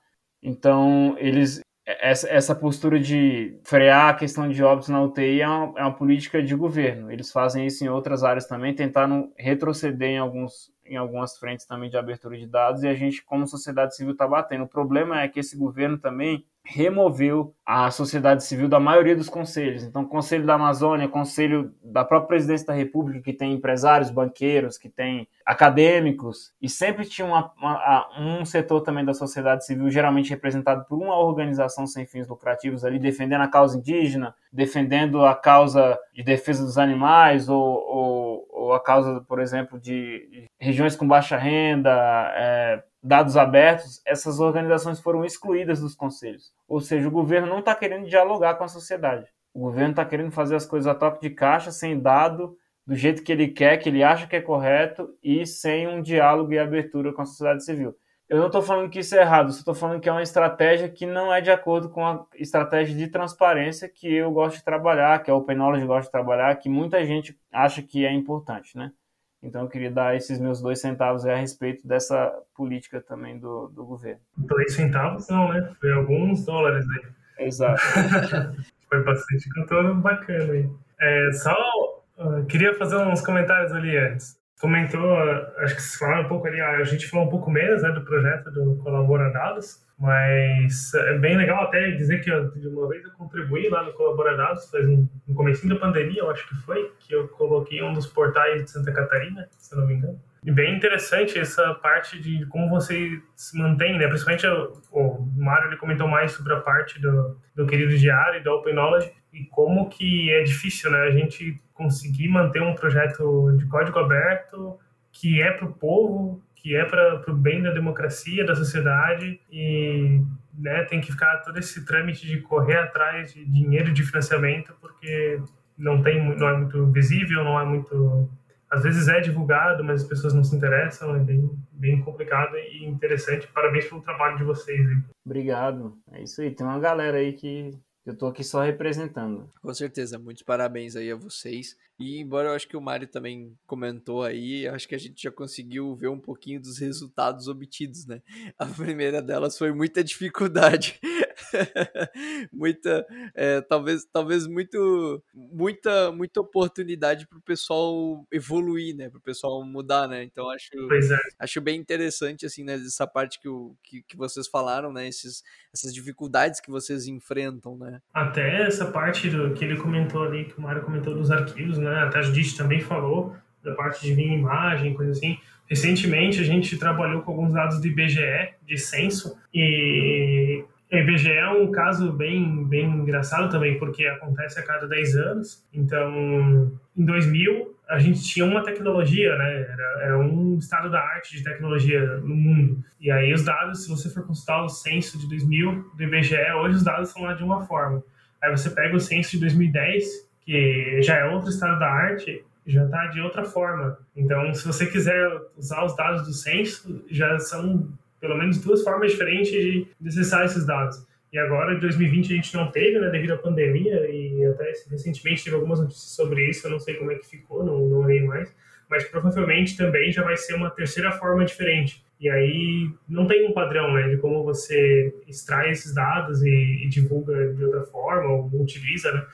Então, eles, essa, essa postura de frear a questão de óbitos na UTI é uma, é uma, política de governo. Eles fazem isso em outras áreas também, tentaram retroceder em, alguns, em algumas frentes também de abertura de dados, e a gente, como sociedade civil, está batendo. O problema é que esse governo também removeu a sociedade civil da maioria dos conselhos. Então, Conselho da Amazônia, Conselho da própria Presidência da República, que tem empresários, banqueiros, que tem acadêmicos, e sempre tinha uma, uma, um setor também da sociedade civil, geralmente representado por uma organização sem fins lucrativos ali, defendendo a causa indígena, defendendo a causa de defesa dos animais, ou, ou, ou a causa, por exemplo, de regiões com baixa renda, é, dados abertos, essas organizações foram excluídas dos conselhos. Ou seja, o governo não está querendo dialogar com a sociedade. O governo está querendo fazer as coisas a toque de caixa, sem dado, do jeito que ele quer, que ele acha que é correto e sem um diálogo e abertura com a sociedade civil. Eu não estou falando que isso é errado, estou falando que é uma estratégia que não é de acordo com a estratégia de transparência que eu gosto de trabalhar, que a Open Knowledge gosta de trabalhar, que muita gente acha que é importante, né? Então eu queria dar esses meus dois centavos a respeito dessa política também do, do governo. Dois centavos não, né? Foi alguns dólares aí. Exato. Foi bastante contorno bacana aí. É, só uh, queria fazer uns comentários ali antes. Comentou, acho que vocês falaram um pouco ali, a gente falou um pouco menos né, do projeto do Colabora Dados, mas é bem legal até dizer que eu, de uma vez eu contribuí lá no Colabora Dados, faz um, no começo da pandemia, eu acho que foi, que eu coloquei um dos portais de Santa Catarina, se eu não me engano. E bem interessante essa parte de como você se mantém, né? Principalmente o, o Mário ele comentou mais sobre a parte do, do querido diário e do Open Knowledge e como que é difícil, né? A gente conseguir manter um projeto de código aberto que é para o povo, que é para o bem da democracia, da sociedade e né, tem que ficar todo esse trâmite de correr atrás de dinheiro de financiamento porque não tem não é muito visível, não é muito às vezes é divulgado, mas as pessoas não se interessam, é bem, bem complicado e interessante. Parabéns pelo trabalho de vocês. Obrigado. É isso aí. Tem uma galera aí que eu tô aqui só representando. Com certeza, muitos parabéns aí a vocês. E embora eu acho que o Mário também comentou aí, acho que a gente já conseguiu ver um pouquinho dos resultados obtidos, né? A primeira delas foi muita dificuldade. muita, é, talvez, talvez muito, muita, muita oportunidade para o pessoal evoluir, né? Para o pessoal mudar, né? Então acho, é. acho bem interessante assim, né? Essa parte que, o, que, que vocês falaram, né? Esses, essas dificuldades que vocês enfrentam, né? Até essa parte do, que ele comentou ali, que o Mário comentou dos arquivos, né? Até a Judith também falou da parte de vir imagem, coisa assim. Recentemente a gente trabalhou com alguns dados do IBGE, de censo, e o IBGE é um caso bem, bem engraçado também, porque acontece a cada 10 anos. Então, em 2000, a gente tinha uma tecnologia, né? Era, era, um estado da arte de tecnologia no mundo. E aí os dados, se você for consultar o censo de 2000 do IBGE, hoje os dados são lá de uma forma. Aí você pega o censo de 2010, que já é outro estado da arte, já está de outra forma. Então, se você quiser usar os dados do censo, já são pelo menos duas formas diferentes de acessar esses dados. E agora, em 2020, a gente não teve, né, devido à pandemia, e até recentemente teve algumas notícias sobre isso, eu não sei como é que ficou, não, não olhei mais, mas provavelmente também já vai ser uma terceira forma diferente. E aí não tem um padrão né, de como você extrai esses dados e, e divulga de outra forma, ou utiliza, né?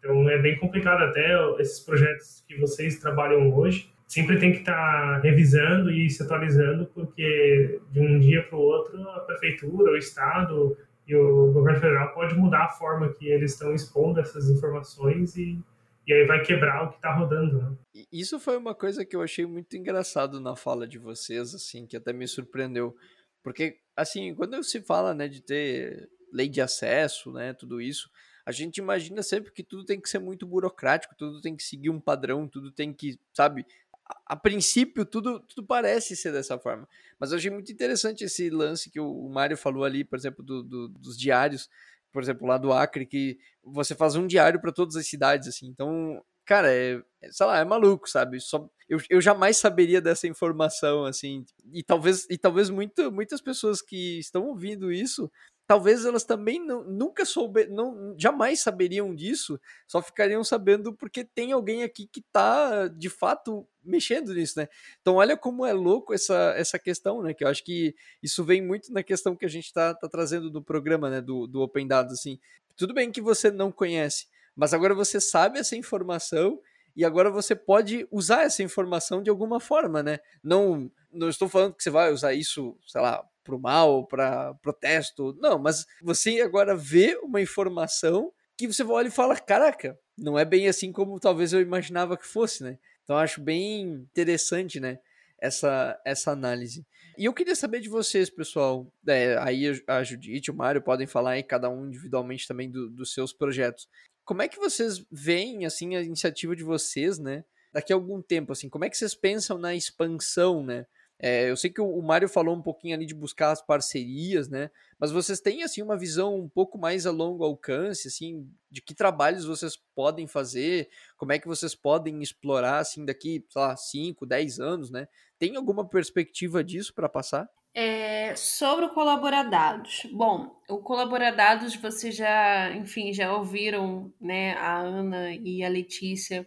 Então é bem complicado até esses projetos que vocês trabalham hoje. Sempre tem que estar tá revisando e se atualizando, porque de um dia para o outro a prefeitura, o estado e o governo federal pode mudar a forma que eles estão expondo essas informações e, e aí vai quebrar o que está rodando. Né? Isso foi uma coisa que eu achei muito engraçado na fala de vocês, assim, que até me surpreendeu, porque assim quando se fala, né, de ter lei de acesso, né, tudo isso, a gente imagina sempre que tudo tem que ser muito burocrático, tudo tem que seguir um padrão, tudo tem que, sabe, a, princípio tudo, tudo parece ser dessa forma. Mas eu achei muito interessante esse lance que o, o Mário falou ali, por exemplo, do, do, dos diários, por exemplo, lá do Acre, que você faz um diário para todas as cidades, assim. Então, cara, é, é, sei lá, é maluco, sabe? Só, eu, eu jamais saberia dessa informação, assim. E talvez, e talvez muito, muitas pessoas que estão ouvindo isso talvez elas também não, nunca souber, não, jamais saberiam disso, só ficariam sabendo porque tem alguém aqui que está de fato mexendo nisso, né? Então olha como é louco essa, essa questão, né? Que eu acho que isso vem muito na questão que a gente está tá trazendo do programa, né? Do, do Open Dados, assim. Tudo bem que você não conhece, mas agora você sabe essa informação e agora você pode usar essa informação de alguma forma, né? Não, não estou falando que você vai usar isso, sei lá, para o mal, para protesto. Não, mas você agora vê uma informação que você olha e fala: caraca, não é bem assim como talvez eu imaginava que fosse, né? Então acho bem interessante, né? Essa, essa análise. E eu queria saber de vocês, pessoal. É, aí a Judite, o Mário podem falar aí, cada um individualmente também do, dos seus projetos. Como é que vocês veem assim a iniciativa de vocês, né? Daqui a algum tempo, assim, como é que vocês pensam na expansão, né? É, eu sei que o, Mário falou um pouquinho ali de buscar as parcerias, né? Mas vocês têm assim uma visão um pouco mais a longo alcance, assim, de que trabalhos vocês podem fazer, como é que vocês podem explorar assim daqui, sei lá, 5, 10 anos, né? Tem alguma perspectiva disso para passar? É, sobre o Colaboradados. Bom, o Colaboradados vocês já, enfim, já ouviram, né, a Ana e a Letícia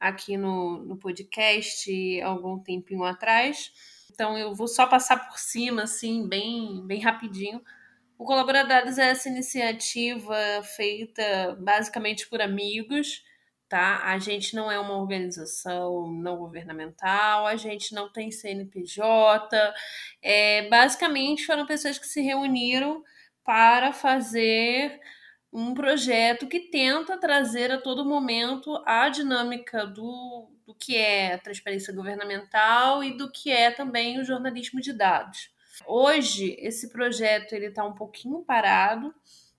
aqui no, no podcast algum tempinho atrás. Então eu vou só passar por cima, assim, bem, bem rapidinho. O Colaboradados é essa iniciativa feita basicamente por amigos, tá? A gente não é uma organização não governamental, a gente não tem CNPJ. É, basicamente, foram pessoas que se reuniram para fazer um projeto que tenta trazer a todo momento a dinâmica do, do que é transparência governamental e do que é também o jornalismo de dados. Hoje, esse projeto ele está um pouquinho parado,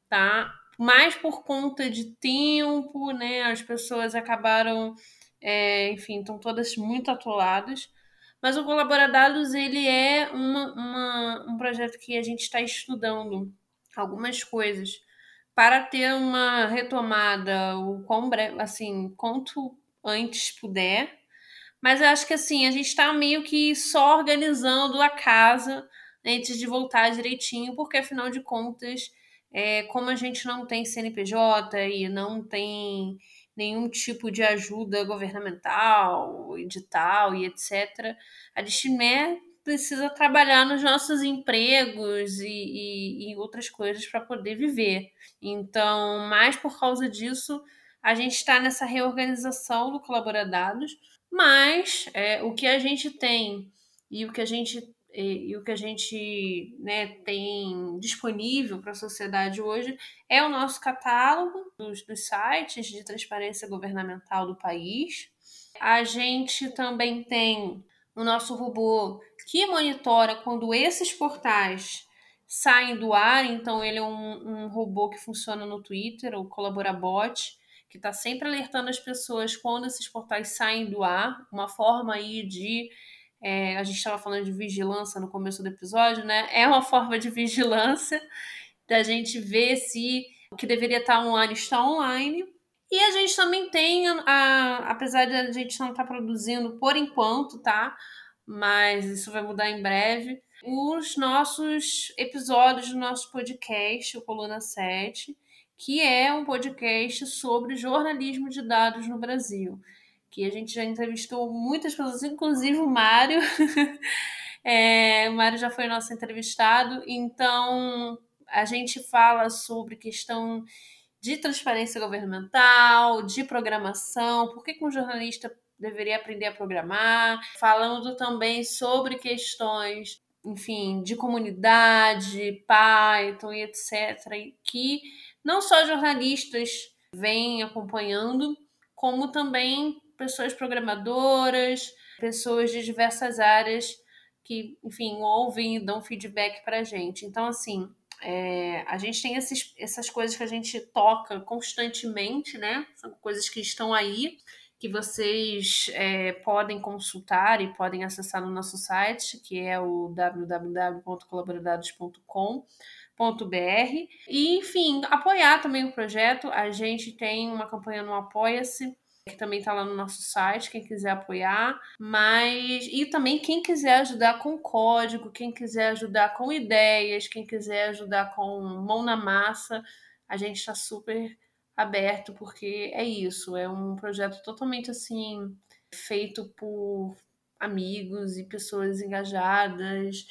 tá? Mais por conta de tempo, né? As pessoas acabaram, é, enfim, estão todas muito atoladas. Mas o Colaboradados ele é uma, uma, um projeto que a gente está estudando algumas coisas para ter uma retomada o quão breve, assim, quanto antes puder. Mas eu acho que assim, a gente está meio que só organizando a casa antes de voltar direitinho, porque afinal de contas, é, como a gente não tem CNPJ e não tem nenhum tipo de ajuda governamental, edital e etc., a Distimé precisa trabalhar nos nossos empregos e, e, e outras coisas para poder viver. Então, mais por causa disso, a gente está nessa reorganização do Colaboradados, mas é, o que a gente tem e o que a gente e, e o que a gente né, tem disponível para a sociedade hoje é o nosso catálogo dos, dos sites de transparência governamental do país. A gente também tem o nosso robô que monitora quando esses portais saem do ar. Então, ele é um, um robô que funciona no Twitter, o Colaborabot, que está sempre alertando as pessoas quando esses portais saem do ar. Uma forma aí de. É, a gente estava falando de vigilância no começo do episódio, né? É uma forma de vigilância da gente ver se o que deveria estar tá online está online. E a gente também tem, a, apesar de a gente não estar tá produzindo por enquanto, tá? mas isso vai mudar em breve. Os nossos episódios do nosso podcast, o Coluna 7, que é um podcast sobre jornalismo de dados no Brasil. Que a gente já entrevistou muitas pessoas, inclusive o Mário. é, o Mário já foi nosso entrevistado, então a gente fala sobre questão de transparência governamental, de programação, por que, que um jornalista deveria aprender a programar, falando também sobre questões, enfim, de comunidade, Python e etc., que não só jornalistas vêm acompanhando, como também pessoas programadoras, pessoas de diversas áreas que, enfim, ouvem e dão feedback para a gente. Então, assim, é, a gente tem esses, essas coisas que a gente toca constantemente, né? São coisas que estão aí que vocês é, podem consultar e podem acessar no nosso site, que é o www.colaboradados.com.br. E, enfim, apoiar também o projeto. A gente tem uma campanha no Apoia-se, que também está lá no nosso site, quem quiser apoiar. Mas. E também quem quiser ajudar com código, quem quiser ajudar com ideias, quem quiser ajudar com mão na massa, a gente está super aberto, porque é isso, é um projeto totalmente assim feito por amigos e pessoas engajadas,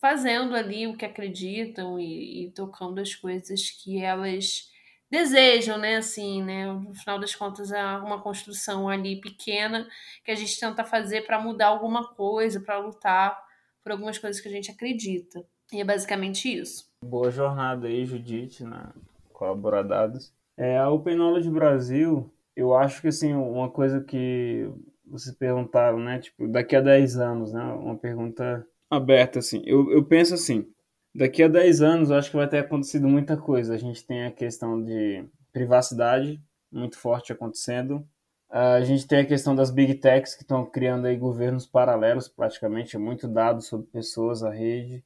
fazendo ali o que acreditam e, e tocando as coisas que elas desejam, né? Assim, né? No final das contas, é uma construção ali pequena que a gente tenta fazer para mudar alguma coisa, para lutar por algumas coisas que a gente acredita. E é basicamente isso. Boa jornada aí, Judite, na Colaboradados. É, a Open Knowledge Brasil, eu acho que assim, uma coisa que vocês perguntaram, né? Tipo, daqui a 10 anos, né? Uma pergunta aberta, assim. Eu, eu penso assim, daqui a 10 anos eu acho que vai ter acontecido muita coisa. A gente tem a questão de privacidade muito forte acontecendo. A gente tem a questão das big techs que estão criando aí governos paralelos, praticamente, muito dados sobre pessoas, a rede.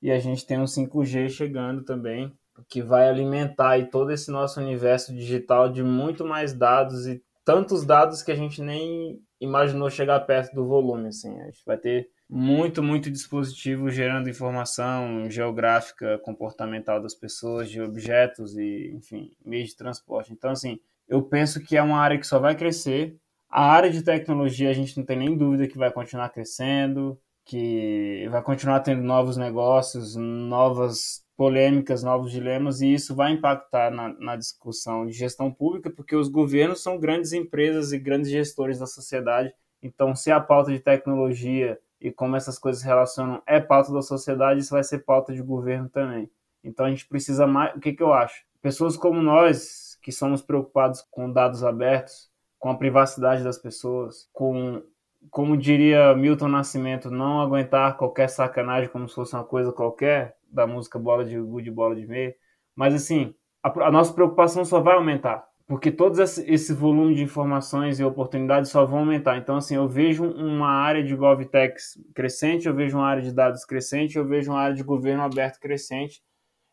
E a gente tem o 5G chegando também, que vai alimentar aí todo esse nosso universo digital de muito mais dados e tantos dados que a gente nem imaginou chegar perto do volume, assim. A gente vai ter muito, muito dispositivo gerando informação geográfica, comportamental das pessoas, de objetos e, enfim, meios de transporte. Então, assim, eu penso que é uma área que só vai crescer. A área de tecnologia a gente não tem nem dúvida que vai continuar crescendo, que vai continuar tendo novos negócios, novas polêmicas, novos dilemas, e isso vai impactar na, na, discussão de gestão pública, porque os governos são grandes empresas e grandes gestores da sociedade. Então, se a pauta de tecnologia e como essas coisas relacionam é pauta da sociedade, isso vai ser pauta de governo também. Então, a gente precisa mais. O que, que eu acho? Pessoas como nós, que somos preocupados com dados abertos, com a privacidade das pessoas, com como diria Milton Nascimento, não aguentar qualquer sacanagem como se fosse uma coisa qualquer, da música Bola de Gude, Bola de Meia. Mas, assim, a, a, nossa preocupação só vai aumentar, porque todos esse, volume de informações e oportunidades só vão aumentar. Então, assim, eu vejo uma área de GovTechs crescente, eu vejo uma área de dados crescente, eu vejo uma área de governo aberto crescente.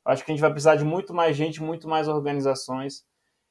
Acho que a gente vai precisar de muito mais gente, muito mais organizações.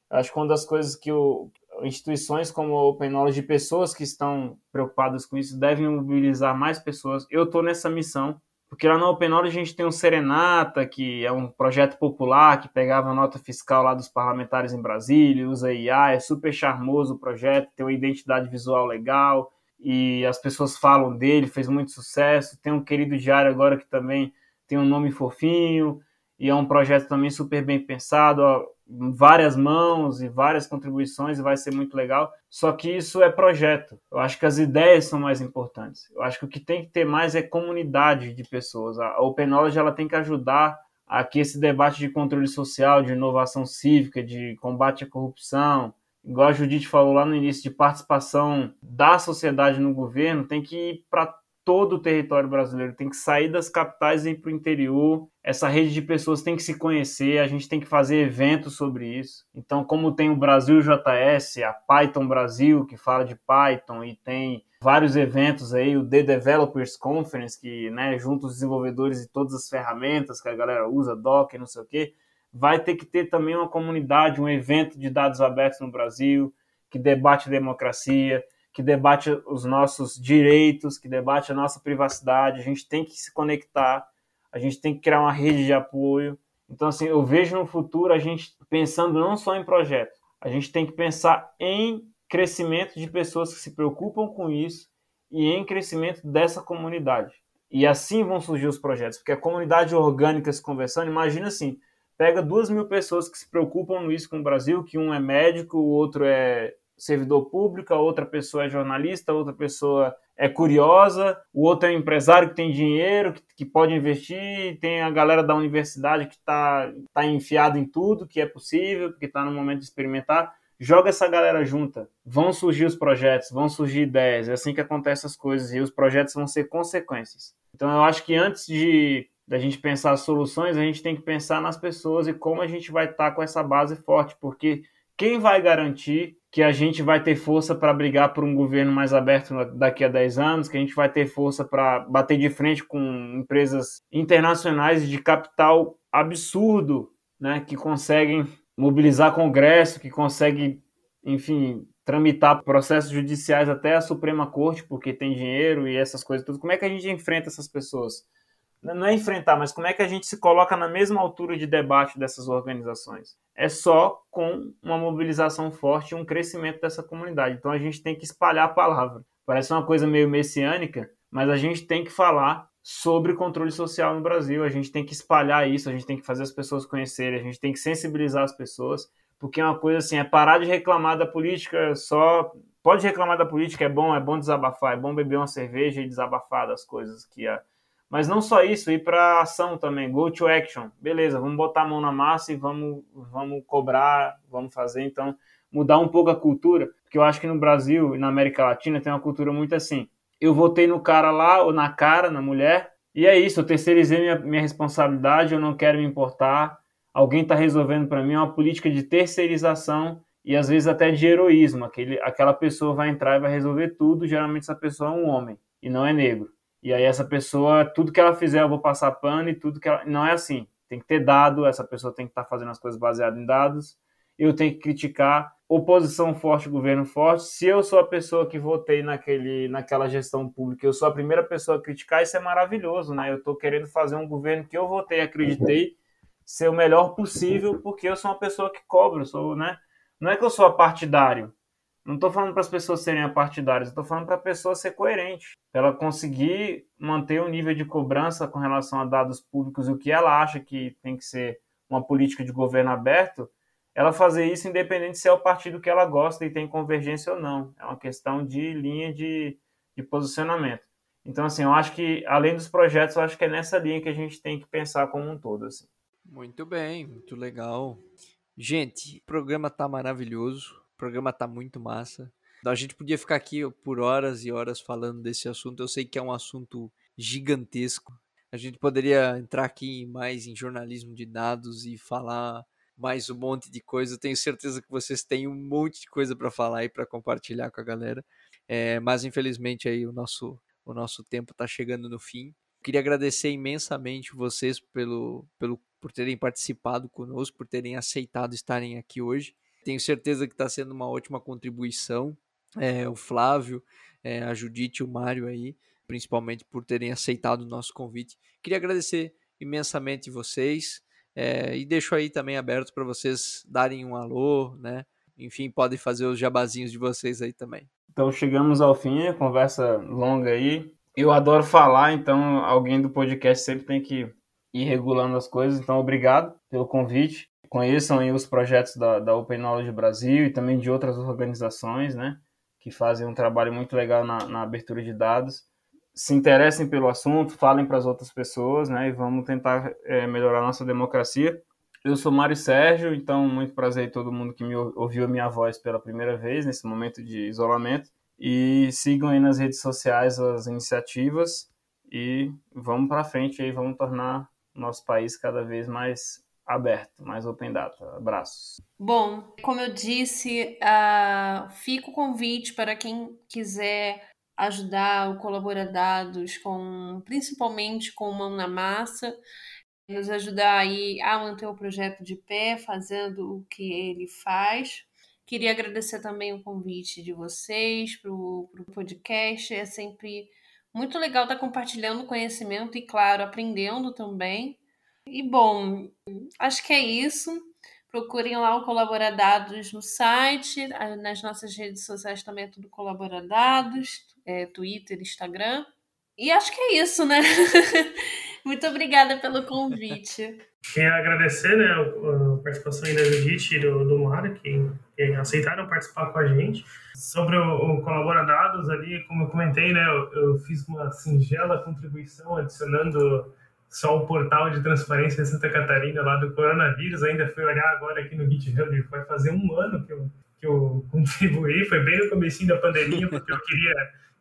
Acho que uma das coisas que o, instituições como a Open Knowledge, pessoas que estão preocupadas com isso, devem mobilizar mais pessoas. Eu estou nessa missão, porque lá na Open Knowledge a gente tem o Serenata, que é um projeto popular que pegava a nota fiscal lá dos parlamentares em Brasília, usa IA, é super charmoso o projeto, tem uma identidade visual legal e as pessoas falam dele, fez muito sucesso. Tem um querido diário agora que também tem um nome fofinho e é um projeto também super bem pensado várias mãos e várias contribuições e vai ser muito legal. Só que isso é projeto. Eu acho que as ideias são mais importantes. Eu acho que o que tem que ter mais é comunidade de pessoas. A Open Knowledge ela tem que ajudar a que esse debate de controle social, de inovação cívica, de combate à corrupção, igual a Judite falou lá no início, de participação da sociedade no governo, tem que ir para todo o território brasileiro, tem que sair das capitais e ir para o interior. Essa rede de pessoas tem que se conhecer, a gente tem que fazer eventos sobre isso. Então, como tem o Brasil JS, a Python Brasil, que fala de Python, e tem vários eventos aí, o The Developers Conference, que né, junta os desenvolvedores e todas as ferramentas que a galera usa, Docker, não sei o quê, vai ter que ter também uma comunidade, um evento de dados abertos no Brasil, que debate democracia, que debate os nossos direitos, que debate a nossa privacidade. A gente tem que se conectar, a gente tem que criar uma rede de apoio. Então, assim, eu vejo no futuro a gente pensando não só em projetos, a gente tem que pensar em crescimento de pessoas que se preocupam com isso e em crescimento dessa comunidade. E assim vão surgir os projetos, porque a comunidade orgânica se conversando, imagina assim, pega duas mil pessoas que se preocupam no isso com o Brasil, que um é médico, o outro é servidor público, a outra pessoa é jornalista, a outra pessoa é curiosa, o outro é um empresário que tem dinheiro, que, que pode investir, tem a galera da universidade que está tá enfiada em tudo que é possível, que está no momento de experimentar. Joga essa galera junta, vão surgir os projetos, vão surgir ideias, é assim que acontecem as coisas e os projetos vão ser consequências. Então eu acho que antes de da gente pensar soluções, a gente tem que pensar nas pessoas e como a gente vai estar tá com essa base forte, porque quem vai garantir que a gente vai ter força para brigar por um governo mais aberto daqui a 10 anos, que a gente vai ter força para bater de frente com empresas internacionais de capital absurdo, né, que conseguem mobilizar Congresso, que conseguem, enfim, tramitar processos judiciais até a Suprema Corte, porque tem dinheiro e essas coisas tudo. Como é que a gente enfrenta essas pessoas? Não é enfrentar, mas como é que a gente se coloca na mesma altura de debate dessas organizações? É só com uma mobilização forte e um crescimento dessa comunidade. Então a gente tem que espalhar a palavra. Parece uma coisa meio messiânica, mas a gente tem que falar sobre controle social no Brasil. A gente tem que espalhar isso, a gente tem que fazer as pessoas conhecerem, a gente tem que sensibilizar as pessoas, porque é uma coisa assim, é parar de reclamar da política só. Pode reclamar da política, é bom, é bom desabafar, é bom beber uma cerveja e desabafar das coisas que a mas não só isso, ir para ação também, go to action. Beleza, vamos botar a mão na massa e vamos, vamos cobrar, vamos fazer. Então, mudar um pouco a cultura, porque eu acho que no Brasil e na América Latina tem uma cultura muito assim. Eu votei no cara lá, ou na cara, na mulher, e é isso, eu terceirizei minha, minha responsabilidade, eu não quero me importar. Alguém está resolvendo para mim é uma política de terceirização e às vezes até de heroísmo. Aquele, aquela pessoa vai entrar e vai resolver tudo. Geralmente essa pessoa é um homem e não é negro. E aí essa pessoa, tudo que ela fizer eu vou passar pano e tudo que ela... Não é assim. Tem que ter dado, essa pessoa tem que estar tá fazendo as coisas baseadas em dados. Eu tenho que criticar oposição forte, governo forte. Se eu sou a pessoa que votei naquele, naquela gestão pública, eu sou a primeira pessoa a criticar, isso é maravilhoso, né? Eu estou querendo fazer um governo que eu votei, acreditei ser o melhor possível, porque eu sou uma pessoa que cobro, sou, né? Não é que eu sou partidário, não estou falando para as pessoas serem apartidárias, estou falando para a pessoa ser coerente, para ela conseguir manter o nível de cobrança com relação a dados públicos, o que ela acha que tem que ser uma política de governo aberto, ela fazer isso independente se é o partido que ela gosta e tem convergência ou não. É uma questão de linha de, de posicionamento. Então, assim, eu acho que, além dos projetos, eu acho que é nessa linha que a gente tem que pensar como um todo. Assim. Muito bem, muito legal. Gente, o programa tá maravilhoso. O programa tá muito massa. A gente podia ficar aqui por horas e horas falando desse assunto. Eu sei que é um assunto gigantesco. A gente poderia entrar aqui mais em jornalismo de dados e falar mais um monte de coisa. Eu tenho certeza que vocês têm um monte de coisa para falar e para compartilhar com a galera. É, mas infelizmente aí o nosso o nosso tempo está chegando no fim. Queria agradecer imensamente vocês pelo, pelo por terem participado conosco, por terem aceitado estarem aqui hoje. Tenho certeza que está sendo uma ótima contribuição. É, o Flávio, é, a Judite e o Mário aí, principalmente por terem aceitado o nosso convite. Queria agradecer imensamente vocês é, e deixo aí também aberto para vocês darem um alô, né? Enfim, podem fazer os jabazinhos de vocês aí também. Então chegamos ao fim, conversa longa aí. Eu adoro falar, então alguém do podcast sempre tem que ir regulando as coisas. Então obrigado pelo convite conheçam aí os projetos da, da Open Knowledge Brasil e também de outras organizações, né, que fazem um trabalho muito legal na, na abertura de dados. Se interessem pelo assunto, falem para as outras pessoas, né, e vamos tentar é, melhorar a nossa democracia. Eu sou Mário Sérgio, então muito prazer a todo mundo que me ouviu a minha voz pela primeira vez nesse momento de isolamento. E sigam aí nas redes sociais as iniciativas e vamos para frente aí, vamos tornar nosso país cada vez mais aberto, mais open data. Abraços. Bom, como eu disse, uh, fica o convite para quem quiser ajudar o Colaboradados com, principalmente com mão na massa, nos ajudar aí a manter o projeto de pé, fazendo o que ele faz. Queria agradecer também o convite de vocês para o podcast. É sempre muito legal estar compartilhando conhecimento e, claro, aprendendo também. E bom, acho que é isso. Procurem lá o Colaboradados no site, nas nossas redes sociais também é tudo Colaboradados, é, Twitter, Instagram. E acho que é isso, né? Muito obrigada pelo convite. Queria agradecer né, a participação da Judite e do, do que, que, aceitaram participar com a gente. Sobre o, o Colaboradados ali, como eu comentei, né, eu, eu fiz uma singela contribuição adicionando só o portal de transparência de Santa Catarina lá do coronavírus, ainda fui olhar agora aqui no GitHub, vai fazer um ano que eu, que eu contribuí, foi bem no começo da pandemia, porque eu queria,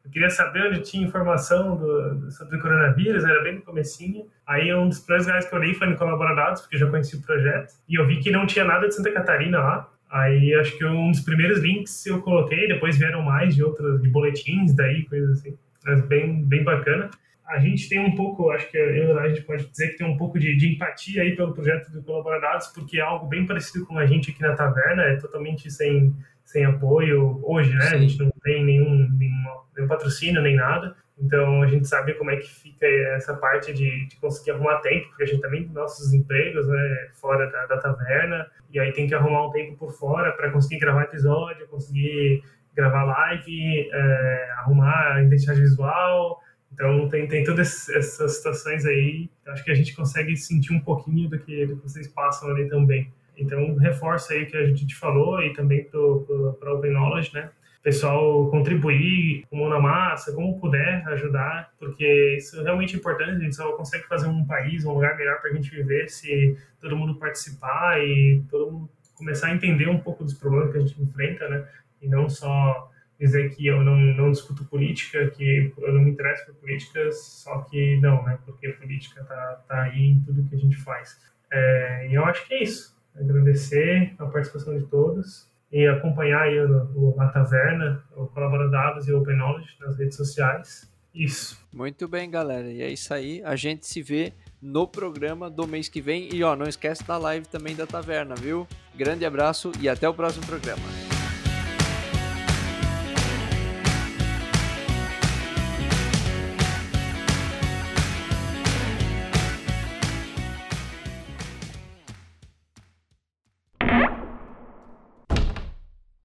eu queria saber onde tinha informação do, sobre o coronavírus, era bem no comecinho. Aí um dos primeiros lugares que eu olhei foi no Colaboradados, porque eu já conheci o projeto, e eu vi que não tinha nada de Santa Catarina lá, Aí acho que um dos primeiros links eu coloquei, depois vieram mais de outros, de boletins daí, coisas assim. Mas bem, bem bacana a gente tem um pouco, acho que eu, a gente pode dizer que tem um pouco de, de, empatia aí pelo projeto do Colaboradados, porque é algo bem parecido com a gente aqui na taverna, é totalmente sem, sem apoio hoje, né? Sim. A gente não tem nenhum, nenhum, nenhum, patrocínio nem nada, então a gente sabe como é que fica essa parte de, de conseguir arrumar tempo, porque a gente também tem nossos empregos, né, fora da, da taverna, e aí tem que arrumar um tempo por fora para conseguir gravar episódio, conseguir gravar live, é, arrumar a identidade visual, então tem, tem todas essas situações aí. Acho que a gente consegue sentir um pouquinho do que, do que vocês passam ali também. Então reforça aí o que a gente te falou e também para Open Knowledge, né? Pessoal contribuir com mão na massa, como puder ajudar, porque isso é realmente importante. A gente só consegue fazer um país, um lugar melhor para a gente viver se todo mundo participar e todo mundo começar a entender um pouco dos problemas que a gente enfrenta, né? E não só dizer que eu não, não discuto política, que eu não me interesso por política, só que não, né? Porque a política tá, tá aí em tudo que a gente faz. É, e eu acho que é isso. Agradecer a participação de todos e acompanhar aí o, o, a Taverna, o Colaboradados e o Open Knowledge nas redes sociais. Isso. Muito bem, galera. E é isso aí. A gente se vê no programa do mês que vem. E ó, não esquece da live também da Taverna, viu? Grande abraço e até o próximo programa.